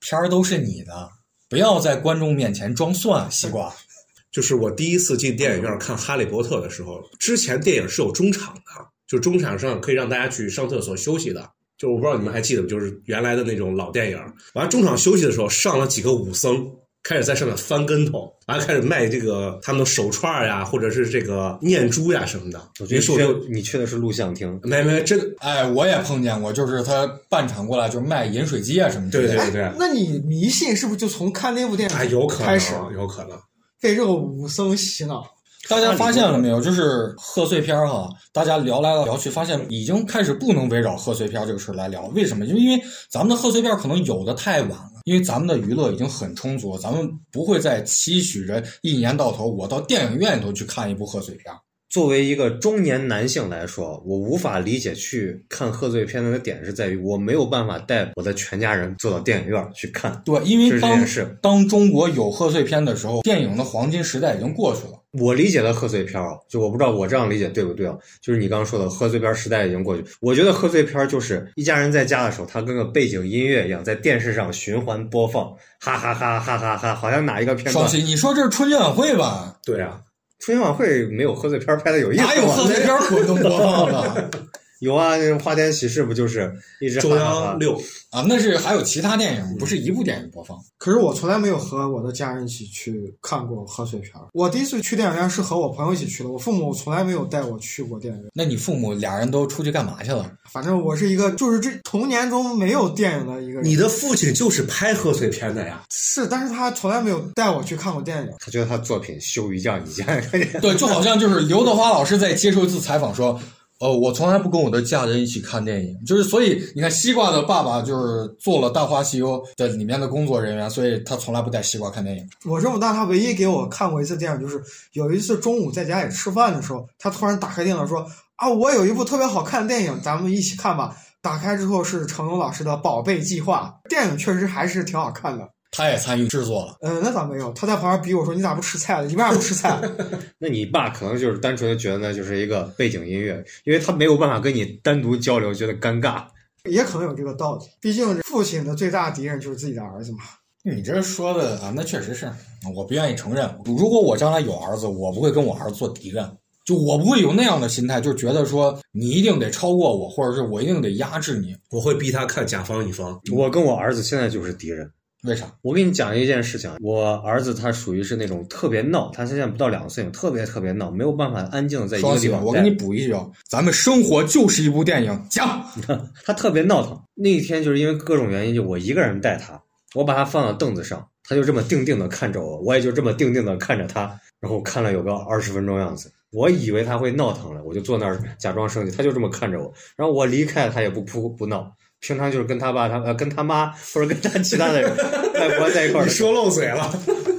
片儿都是你的，不要在观众面前装蒜，西瓜。<laughs> 就是我第一次进电影院看《哈利波特》的时候，之前电影是有中场的，就中场上可以让大家去上厕所休息的。就我不知道你们还记得不？就是原来的那种老电影，完了中场休息的时候，上了几个武僧，开始在上面翻跟头，然后开始卖这个他们的手串呀，或者是这个念珠呀什么的。我觉得于是我就你去的是录像厅，没没真哎，我也碰见过，就是他半场过来就是卖饮水机啊什么的。对对对，那你迷信是不是就从看那部电影哎，有可能开始有可能。被这个武僧洗脑？大家发现了没有？就是贺岁片儿哈，大家聊来聊去，发现已经开始不能围绕贺岁片这个事儿来聊。为什么？就因为咱们的贺岁片可能有的太晚了，因为咱们的娱乐已经很充足，咱们不会再期许着一年到头我到电影院里头去看一部贺岁片。作为一个中年男性来说，我无法理解去看贺岁片的点是在于我没有办法带我的全家人坐到电影院去看。对，因为当当中国有贺岁片的时候，电影的黄金时代已经过去了。我理解的贺岁片儿啊，就我不知道我这样理解对不对啊？就是你刚刚说的贺岁片儿时代已经过去。我觉得贺岁片儿就是一家人在家的时候，它跟个背景音乐一样，在电视上循环播放，哈哈哈哈哈哈，好像哪一个片段双喜，你说这是春节晚会吧？对啊，春节晚会没有贺岁片拍的有意思吗？哪有贺岁片儿可能播放的 <laughs> 有啊，那个花田喜事不就是一直哈中央六啊？那是还有其他电影，不是一部电影播放。可是我从来没有和我的家人一起去看过贺岁片儿。我第一次去电影院是和我朋友一起去的，我父母从来没有带我去过电影院。那你父母俩人都出去干嘛去了？反正我是一个就是这童年中没有电影的一个人。你的父亲就是拍贺岁片的呀。是，但是他从来没有带我去看过电影。他觉得他作品羞于降一家人。<laughs> 对，就好像就是刘德华老师在接受一次采访说。呃，我从来不跟我的家人一起看电影，就是所以你看，西瓜的爸爸就是做了《大话西游》的里面的工作人员，所以他从来不带西瓜看电影。我这么大，他唯一给我看过一次电影，就是有一次中午在家里吃饭的时候，他突然打开电脑说：“啊，我有一部特别好看的电影，咱们一起看吧。”打开之后是成龙老师的《宝贝计划》，电影确实还是挺好看的。他也参与制作了。嗯，那咋没有？他在旁边逼我说：“你咋不吃菜了？你为啥不吃菜？” <laughs> 那你爸可能就是单纯的觉得那就是一个背景音乐，因为他没有办法跟你单独交流，觉得尴尬。也可能有这个道理，毕竟父亲的最大敌人就是自己的儿子嘛。你这说的啊，那确实是我不愿意承认。如果我将来有儿子，我不会跟我儿子做敌人，就我不会有那样的心态，就觉得说你一定得超过我，或者是我一定得压制你。我会逼他看甲方乙方。我跟我儿子现在就是敌人。为啥？我给你讲一件事情，我儿子他属于是那种特别闹，他现在不到两岁，特别特别闹，没有办法安静的在一个地方。我给你补一句啊，咱们生活就是一部电影，讲。<laughs> 他特别闹腾。那一天就是因为各种原因，就我一个人带他，我把他放到凳子上，他就这么定定的看着我，我也就这么定定的看着他，然后看了有个二十分钟样子。我以为他会闹腾了，我就坐那儿假装生气，他就这么看着我，然后我离开他也不哭不闹。平常就是跟他爸、他呃跟他妈或者跟他其他的人 <laughs> 外婆在一块儿。你说漏嘴了，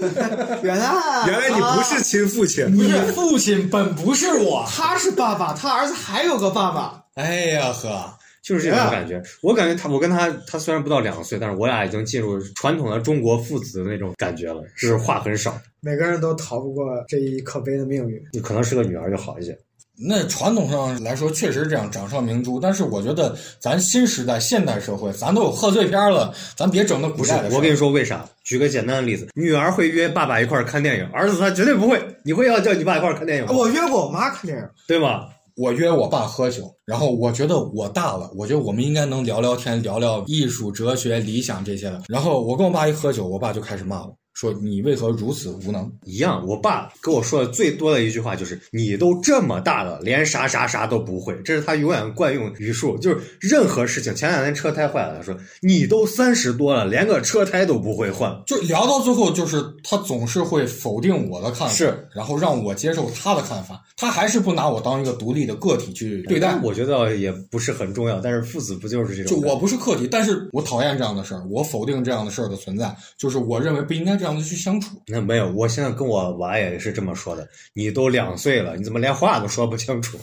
<laughs> 原来原来你不是亲父亲，你父亲本不是我，他是爸爸，他儿子还有个爸爸。哎呀呵，就是这种感觉。我感觉他，我跟他，他虽然不到两岁，但是我俩已经进入传统的中国父子的那种感觉了，就是话很少。每个人都逃不过这一可悲的命运。你可能是个女儿就好一些。那传统上来说，确实这样掌上明珠。但是我觉得，咱新时代、现代社会，咱都有贺岁片了，咱别整那古代的。我跟你说为啥？举个简单的例子，女儿会约爸爸一块儿看电影，儿子他绝对不会。你会要叫你爸一块儿看电影吗？我约过我妈看电影，对吗？我约我爸喝酒，然后我觉得我大了，我觉得我们应该能聊聊天，聊聊艺术、哲学、理想这些的。然后我跟我爸一喝酒，我爸就开始骂我。说你为何如此无能？一样，我爸跟我说的最多的一句话就是：“你都这么大了，连啥啥啥都不会。”这是他永远惯用语数，就是任何事情。前两天车胎坏了，他说：“你都三十多了，连个车胎都不会换。就聊到最后，就是他总是会否定我的看法，是，然后让我接受他的看法，他还是不拿我当一个独立的个体去对待。我觉得也不是很重要，但是父子不就是这种？就我不是客体，但是我讨厌这样的事儿，我否定这样的事儿的存在，就是我认为不应该这样子去相处。那没有，我现在跟我娃也是这么说的。你都两岁了，你怎么连话都说不清楚？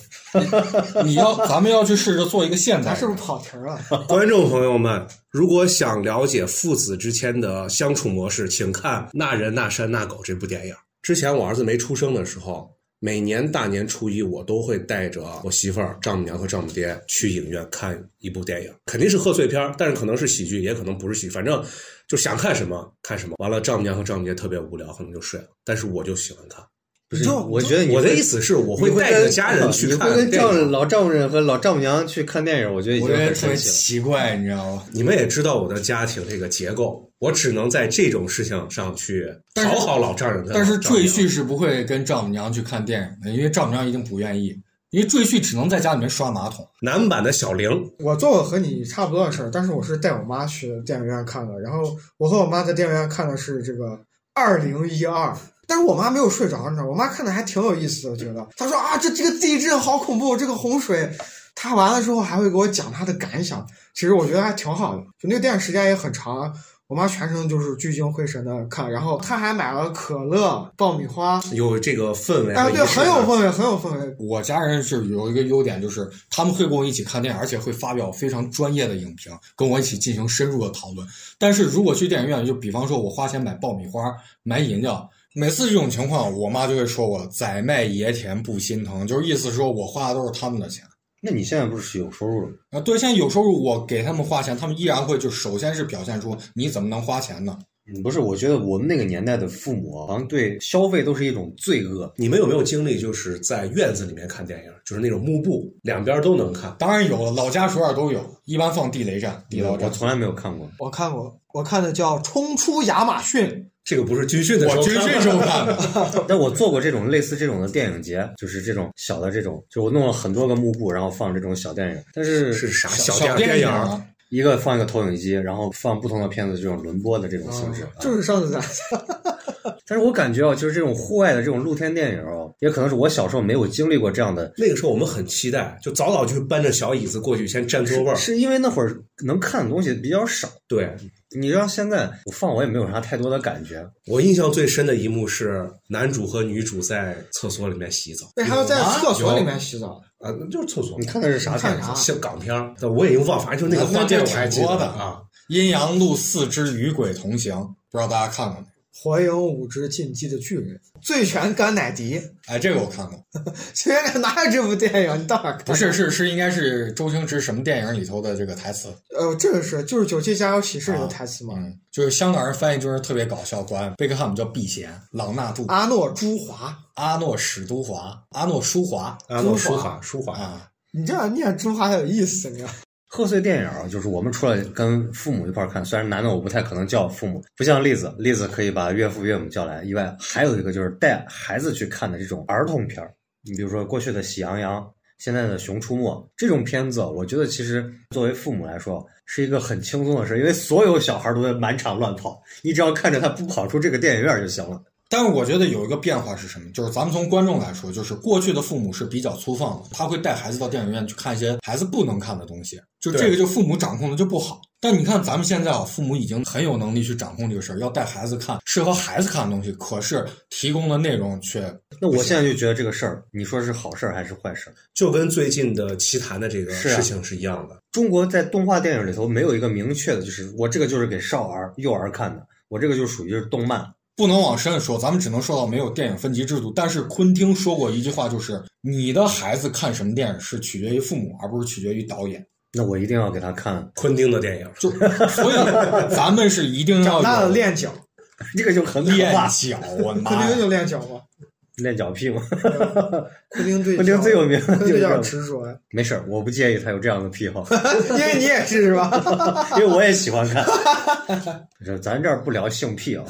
<laughs> 你要，咱们要去试着做一个现在，是不是跑题了？<laughs> 观众朋友们，如果想了解父子之间的相处模式，请看《那人那山那狗》这部电影。之前我儿子没出生的时候。每年大年初一，我都会带着我媳妇儿、丈母娘和丈母爹去影院看一部电影，肯定是贺岁片，但是可能是喜剧，也可能不是喜剧，反正就想看什么看什么。完了，丈母娘和丈母爹特别无聊，可能就睡了，但是我就喜欢看。不是，我觉得我的意思是，我会带着家人去看。你会跟丈老丈人和老丈母娘去看电影，我觉得已经很神奇了。奇怪，你知道吗？你们也知道我的家庭这个结构，我只能在这种事情上去讨好老丈人。但是赘婿是不会跟丈母娘去看电影的，因为丈母娘一定不愿意。因为赘婿只能在家里面刷马桶。男版的小玲，我做过和你差不多的事儿，但是我是带我妈去电影院看的。然后我和我妈在电影院看的是这个《二零一二》。但是我妈没有睡着，你知道，我妈看的还挺有意思的，觉得她说啊，这这个地震好恐怖，这个洪水，她完了之后还会给我讲她的感想。其实我觉得还挺好的，就那个电影时间也很长，我妈全程就是聚精会神的看，然后她还买了可乐、爆米花，有这个氛围啊，对，很有氛围，很有氛围。我家人是有一个优点，就是他们会跟我一起看电影，而且会发表非常专业的影评，跟我一起进行深入的讨论。但是如果去电影院，就比方说我花钱买爆米花、买饮料。每次这种情况，我妈就会说我“宰卖爷田不心疼”，就是意思说我花的都是他们的钱。那你现在不是有收入了？啊，对，现在有收入，我给他们花钱，他们依然会就首先是表现出你怎么能花钱呢？嗯，不是，我觉得我们那个年代的父母好像对消费都是一种罪恶。你们有没有经历，就是在院子里面看电影，就是那种幕布，两边都能看？当然有了，老家首尔都有，一般放地雷战、地道战。我从来没有看过。我看过，我看的叫《冲出亚马逊》。这个不是军训的时候，我军训时候看的。<laughs> 但我做过这种类似这种的电影节，就是这种小的这种，就我弄了很多个幕布，然后放这种小电影。但是是啥小电影？一个放一个投影机，然后放不同的片子，这种轮播的这种形式。就是上次咱。<laughs> <laughs> 但是我感觉啊，就是这种户外的这种露天电影啊，也可能是我小时候没有经历过这样的。那个时候我们很期待，就早早就搬着小椅子过去先占座位。是因为那会儿能看的东西比较少。对。你知道现在我放我也没有啥太多的感觉。我印象最深的一幕是男主和女主在厕所里面洗澡。为还要在厕所里面洗澡啊？那就是厕所。你看的是啥片？像港片我也已经忘，反正就那个画面我还记得啊。阴阳路四之与鬼同行，不知道大家看过没？火影五之进击的巨人，醉拳甘乃迪。哎，这个我看过。醉拳哪有这部电影？你到哪看？不是，是是，应该是周星驰什么电影里头的这个台词？呃，这个是就是《九七家有喜事》的台词嘛？嗯，就是香港人翻译就是特别搞笑，管贝克汉姆叫避嫌，朗纳度，阿诺朱华，阿诺史都华，阿诺舒华，阿诺舒华，舒华啊！你这样念朱华才有意思呢。贺岁电影啊，就是我们除了跟父母一块看，虽然男的我不太可能叫父母，不像栗子，栗子可以把岳父岳母叫来以外，还有一个就是带孩子去看的这种儿童片儿。你比如说过去的《喜羊羊》，现在的《熊出没》这种片子，我觉得其实作为父母来说是一个很轻松的事，因为所有小孩都在满场乱跑，你只要看着他不跑出这个电影院就行了。但是我觉得有一个变化是什么？就是咱们从观众来说，就是过去的父母是比较粗放的，他会带孩子到电影院去看一些孩子不能看的东西，就这个就父母掌控的就不好。但你看咱们现在啊，父母已经很有能力去掌控这个事儿，要带孩子看适合孩子看的东西，可是提供的内容却……那我现在就觉得这个事儿，你说是好事儿还是坏事儿？就跟最近的奇谈的这个事情是一样的。中国在动画电影里头没有一个明确的，就是我这个就是给少儿、幼儿看的，我这个就属于是动漫。不能往深了说，咱们只能说到没有电影分级制度。但是昆汀说过一句话，就是你的孩子看什么电影是取决于父母，而不是取决于导演。那我一定要给他看昆汀的电影，就所以咱们是一定要长大了练脚，这个就很练脚。我昆汀就练脚吗？练脚屁吗？昆汀最昆汀最有名，就有点执着。没事儿，我不介意他有这样的癖好，<laughs> 因为你也是是吧？<laughs> 因为我也喜欢看。咱这儿不聊性癖啊，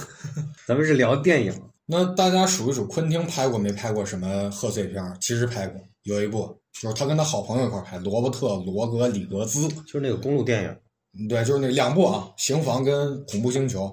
咱们是聊电影。那大家数一数，昆汀拍过没拍过什么贺岁片儿？其实拍过，有一部就是他跟他好朋友一块儿拍，罗伯特·罗格里格兹。就是那个公路电影，对，就是那两部啊，《刑房》跟《恐怖星球》。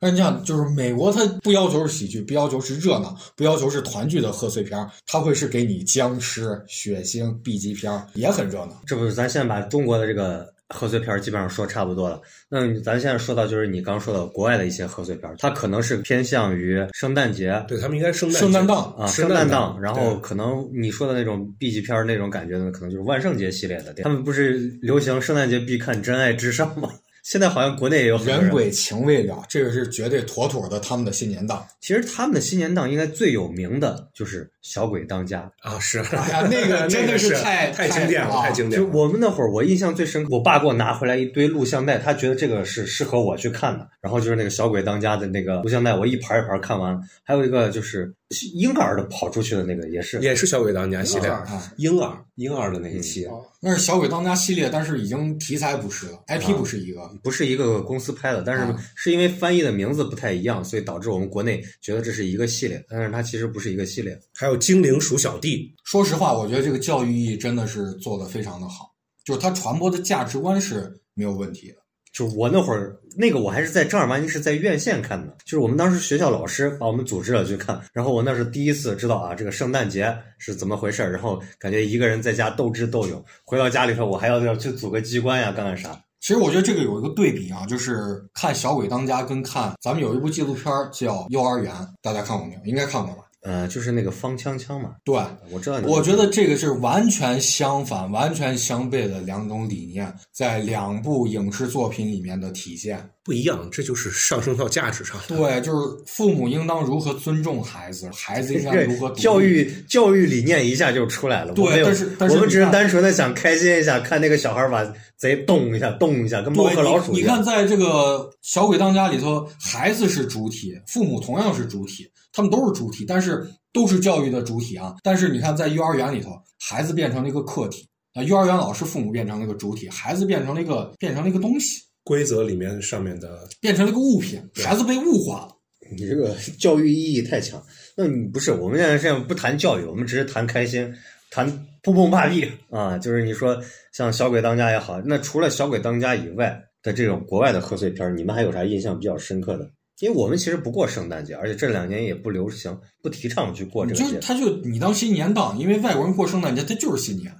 那你想，就是美国，它不要求是喜剧，不要求是热闹，不要求是团聚的贺岁片儿，它会是给你僵尸、血腥、B 级片儿，也很热闹。这不是咱现在把中国的这个贺岁片儿基本上说差不多了。那咱现在说到就是你刚说的国外的一些贺岁片儿，它可能是偏向于圣诞节对他们应该圣诞圣诞档啊，圣圣诞档档，然后可能你说的那种 B 级片儿那种感觉呢，可能就是万圣节系列的。他们不是流行圣诞节必看《真爱至上》吗？现在好像国内也有很多人。鬼情未了，这个是绝对妥妥的他们的新年档。其实他们的新年档应该最有名的就是《小鬼当家》。啊，是，哎呀，那个真的 <laughs> 是太太经典了，啊太经典了。就我们那会儿，我印象最深刻，我爸给我拿回来一堆录像带，他觉得这个是适合我去看的。然后就是那个《小鬼当家》的那个录像带，我一盘一盘看完。还有一个就是婴儿的跑出去的那个，也是。也是小鬼当家系列，啊，婴儿婴儿的那一期，那是小鬼当家系列，但是已经题材不是了，IP 不是一个。不是一个公司拍的，但是啊。是因为翻译的名字不太一样，所以导致我们国内觉得这是一个系列，但是它其实不是一个系列。还有精灵鼠小弟，说实话，我觉得这个教育意义真的是做的非常的好，就是它传播的价值观是没有问题的。就我那会儿那个我还是在正儿八经是在院线看的，就是我们当时学校老师把我们组织了去看，然后我那是第一次知道啊这个圣诞节是怎么回事儿，然后感觉一个人在家斗智斗勇，回到家里头我还要要去组个机关呀，干干啥？其实我觉得这个有一个对比啊，就是看《小鬼当家》跟看咱们有一部纪录片叫《幼儿园》，大家看过没有？应该看过吧？呃，就是那个方枪枪嘛，对，我知道你。我觉得这个是完全相反、完全相悖的两种理念，在两部影视作品里面的体现。不一样，这就是上升到价值上。对，就是父母应当如何尊重孩子，孩子应该如何教育教育理念一下就出来了。对但是但是我们只是单纯的想开心一下，看那个小孩把贼动一下，动一下，跟猫对和老鼠你。一样。你看，在这个《小鬼当家》里头，孩子是主体，父母同样是主体，他们都是主体，但是都是教育的主体啊。但是你看，在幼儿园里头，孩子变成了一个客体啊，幼儿园老师、父母变成了一个主体，孩子变成了一个变成了一个东西，规则里面上面的变成了一个物品，孩子被物化了。你这个教育意义太强。那你不是？我们现在现在不谈教育，我们只是谈开心，谈砰砰霸力啊。就是你说像《小鬼当家》也好，那除了《小鬼当家》以外的这种国外的贺岁片儿，你们还有啥印象比较深刻的？因为我们其实不过圣诞节，而且这两年也不流行、不提倡去过这个节。就他就你当新年档，因为外国人过圣诞节，他就是新年。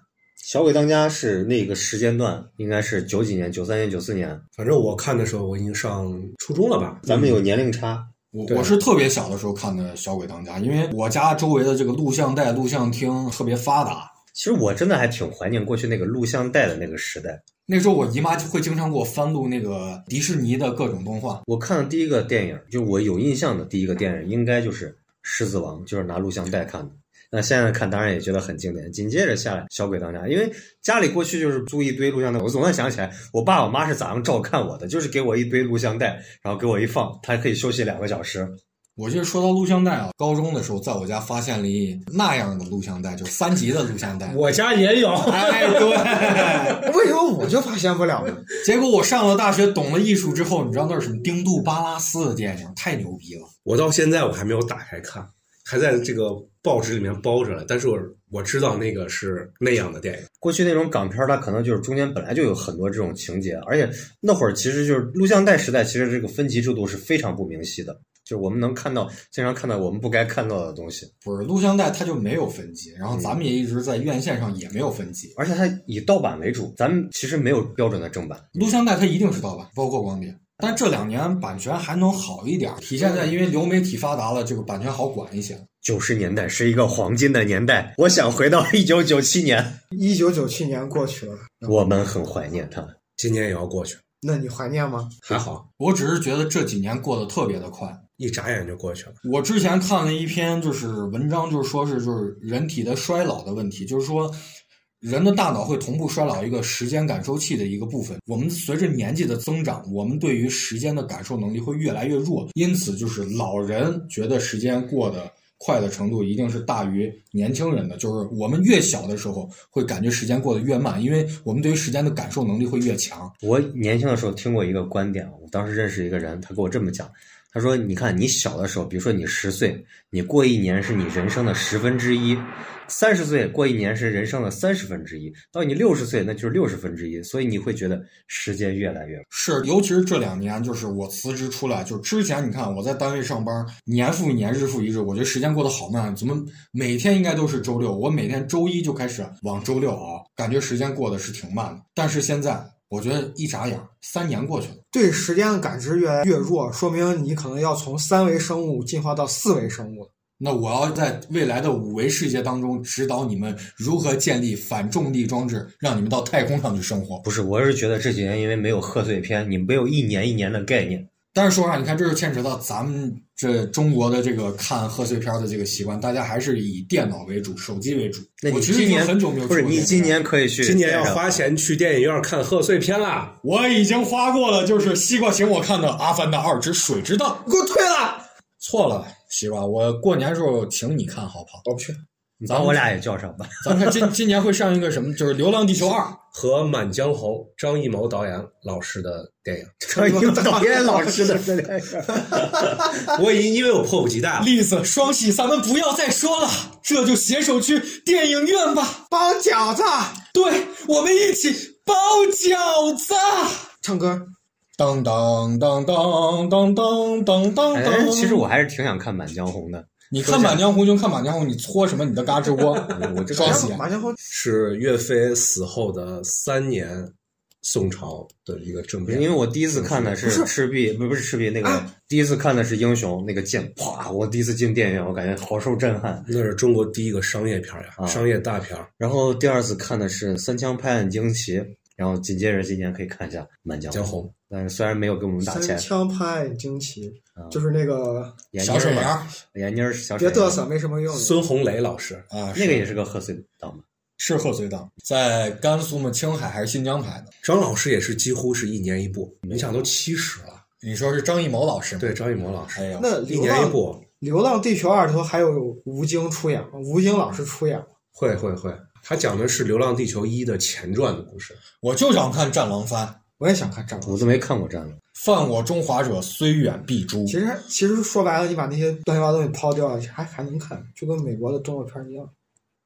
小鬼当家是那个时间段，应该是九几年、九三年、九四年，反正我看的时候，我已经上初中了吧？咱们有年龄差。对我我是特别小的时候看的《小鬼当家》，因为我家周围的这个录像带、录像厅特别发达。其实我真的还挺怀念过去那个录像带的那个时代。那时候我姨妈就会经常给我翻录那个迪士尼的各种动画。我看的第一个电影，就我有印象的第一个电影，应该就是《狮子王》，就是拿录像带看的。那现在看当然也觉得很经典。紧接着下来，《小鬼当家》，因为家里过去就是租一堆录像带，我总算想起来，我爸我妈是咋样照看我的，就是给我一堆录像带，然后给我一放，他可以休息两个小时。我记得说到录像带啊，高中的时候在我家发现了一那样的录像带，就是三级的录像带。我家也有，哎，对。<laughs> 为什么我就发现不了呢？<laughs> 结果我上了大学，懂了艺术之后，你知道那是什么？丁杜巴拉斯的电影，太牛逼了。我到现在我还没有打开看，还在这个报纸里面包着了。但是我我知道那个是那样的电影，过去那种港片儿，它可能就是中间本来就有很多这种情节，而且那会儿其实就是录像带时代，其实这个分级制度是非常不明晰的，就我们能看到，经常看到我们不该看到的东西，不是录像带，它就没有分级，然后咱们也一直在院线上也没有分级。而且它以盗版为主，咱们其实没有标准的正版。录像带它一定是盗版，包括光碟。但这两年版权还能好一点，体现在因为流媒体发达了，这个版权好管一些。九十年代是一个黄金的年代，我想回到一九九七年，一九九七年过去了，我们很怀念他们。今年也要过去了，那你怀念吗？还好我只是觉得这几年过得特别的快。一眨眼就过去了。我之前看了一篇就是文章，就是说是就是人体的衰老的问题，就是说人的大脑会同步衰老一个时间感受器的一个部分。我们随着年纪的增长，我们对于时间的感受能力会越来越弱，因此就是老人觉得时间过得快的程度一定是大于年轻人的。就是我们越小的时候会感觉时间过得越慢，因为我们对于时间的感受能力会越强。我年轻的时候听过一个观点，我当时认识一个人，他跟我这么讲，他说：“你看，你小的时候，比如说你十岁，你过一年是你人生的十分之一；三十岁过一年是人生的三十分之一；到你六十岁，那就是六十分之一。所以你会觉得时间越来越。是，尤其是这两年，就是我辞职出来，就之前你看我在单位上班，年复一年，日复一日，我觉得时间过得好慢。怎么每天应该都是周六？我每天周一就开始往周六熬，感觉时间过得是挺慢的。但是现在，我觉得一眨眼，三年过去了。对时间的感知越来越弱，说明你可能要从三维生物进化到四维生物了。那我要在未来的五维世界当中指导你们如何建立反重力装置，让你们到太空上去生活。不是，我是觉得这几年因为没有贺岁片，你没有一年一年的概念。但是说实话，你看，这就牵扯到咱们这中国的这个看贺岁片的这个习惯，大家还是以电脑为主、手机为主。那你我今年很久没有不是你今年可以去，今年要花。钱去电影院看贺岁片啦！我已经花过了，就是西瓜请我看的《阿凡达二之水之道给我退了！》。错了，西瓜，我过年时候请你看好不好？我不去。你把我俩也叫上吧。<laughs> 咱们看今今年会上一个什么，就是《流浪地球二》。<laughs> 和《满江红》张艺谋导演老师的电影，张艺谋 <laughs> 导演老师的电影我已经因为我迫不及待了。栗子双喜，咱们不要再说了，这就携手去电影院吧。包饺子，对，我们一起包饺子。唱歌。当当当当当当当当哎当。，其实我还是挺想看《满江红》的。你看《满江红》就看《满江红》，你搓什么你的嘎吱窝？我这双喜。马江红是岳飞死后的三年，宋朝的一个政变。因为我第一次看的是赤壁，不不是赤壁，那个啊第一次看的是英雄，那个剑，啪！我第一次进电影院，我感觉好受震撼。那是中国第一个商业片呀，啊商业大片。然后第二次看的是《三枪拍案惊奇》，然后紧接着今年可以看一下《满江江红，但是虽然没有给我们打三钱，枪拍惊奇啊，就是那个小沈阳闫妮儿小沈别嘚瑟，没什么用。孙红雷老师，啊，那个也是个贺岁档嘛。是贺岁档，在甘肃嘛青海还是新疆拍的？张老师也是几乎是一年一部，你想都七十了。你说是张艺谋老师吗？对，张艺谋老师哎，呀，那一年一部，《流浪地球二》里头还有吴京出演吗？吴京老师出演吗？会会会。他讲的是《流浪地球一》的前传的故事。我就想看《战狼三》，我也想看战狼。我都没看过《战狼》，犯我中华者，虽远必诛。其实其实说白了，你把那些乱七八糟东西抛掉了，还还能看，就跟美国的动作片一样。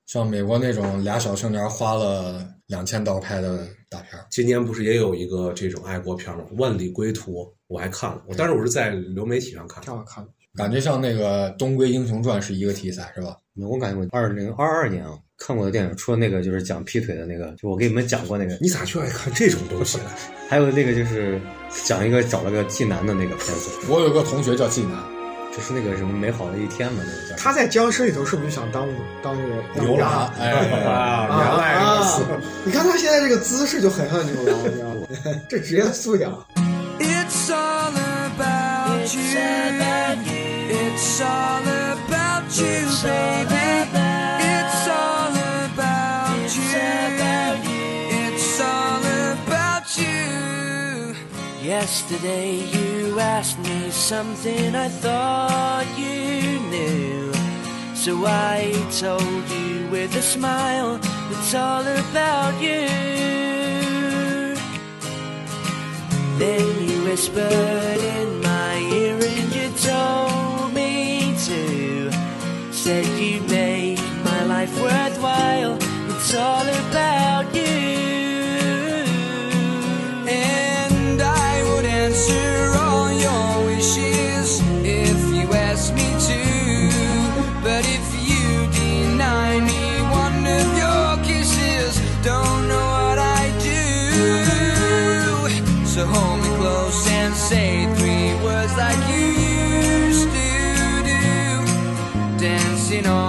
像美国那种俩小青年花了两千刀拍的大片儿，今年不是也有一个这种爱国片吗？《万里归途》，我还看了，我但是我是在流媒体上看。挺好看的。感觉像那个《东归英雄传》是一个题材，是吧？我感觉我二零二二年啊看过的电影，除了那个就是讲劈腿的那个，就我给你们讲过那个，你咋就爱看这种东西呢？还有那个就是讲一个找了个济南的那个片子，我有个同学叫济南，就是那个什么美好的一天嘛，那个叫他在僵尸里头是不是就想当当那个牛郎，哎，啊，啊原来如啊此。！你看他现在这个姿势就很像牛郎，你知道吗？这职业素养。It's all about you. It's all about you, baby. Yesterday you asked me something I thought you knew. So I told you with a smile, it's all about you. Then you whispered in my ear and you told me to. Said you make my life worthwhile. It's all about So hold me close and say three words like you used to do. Dancing on.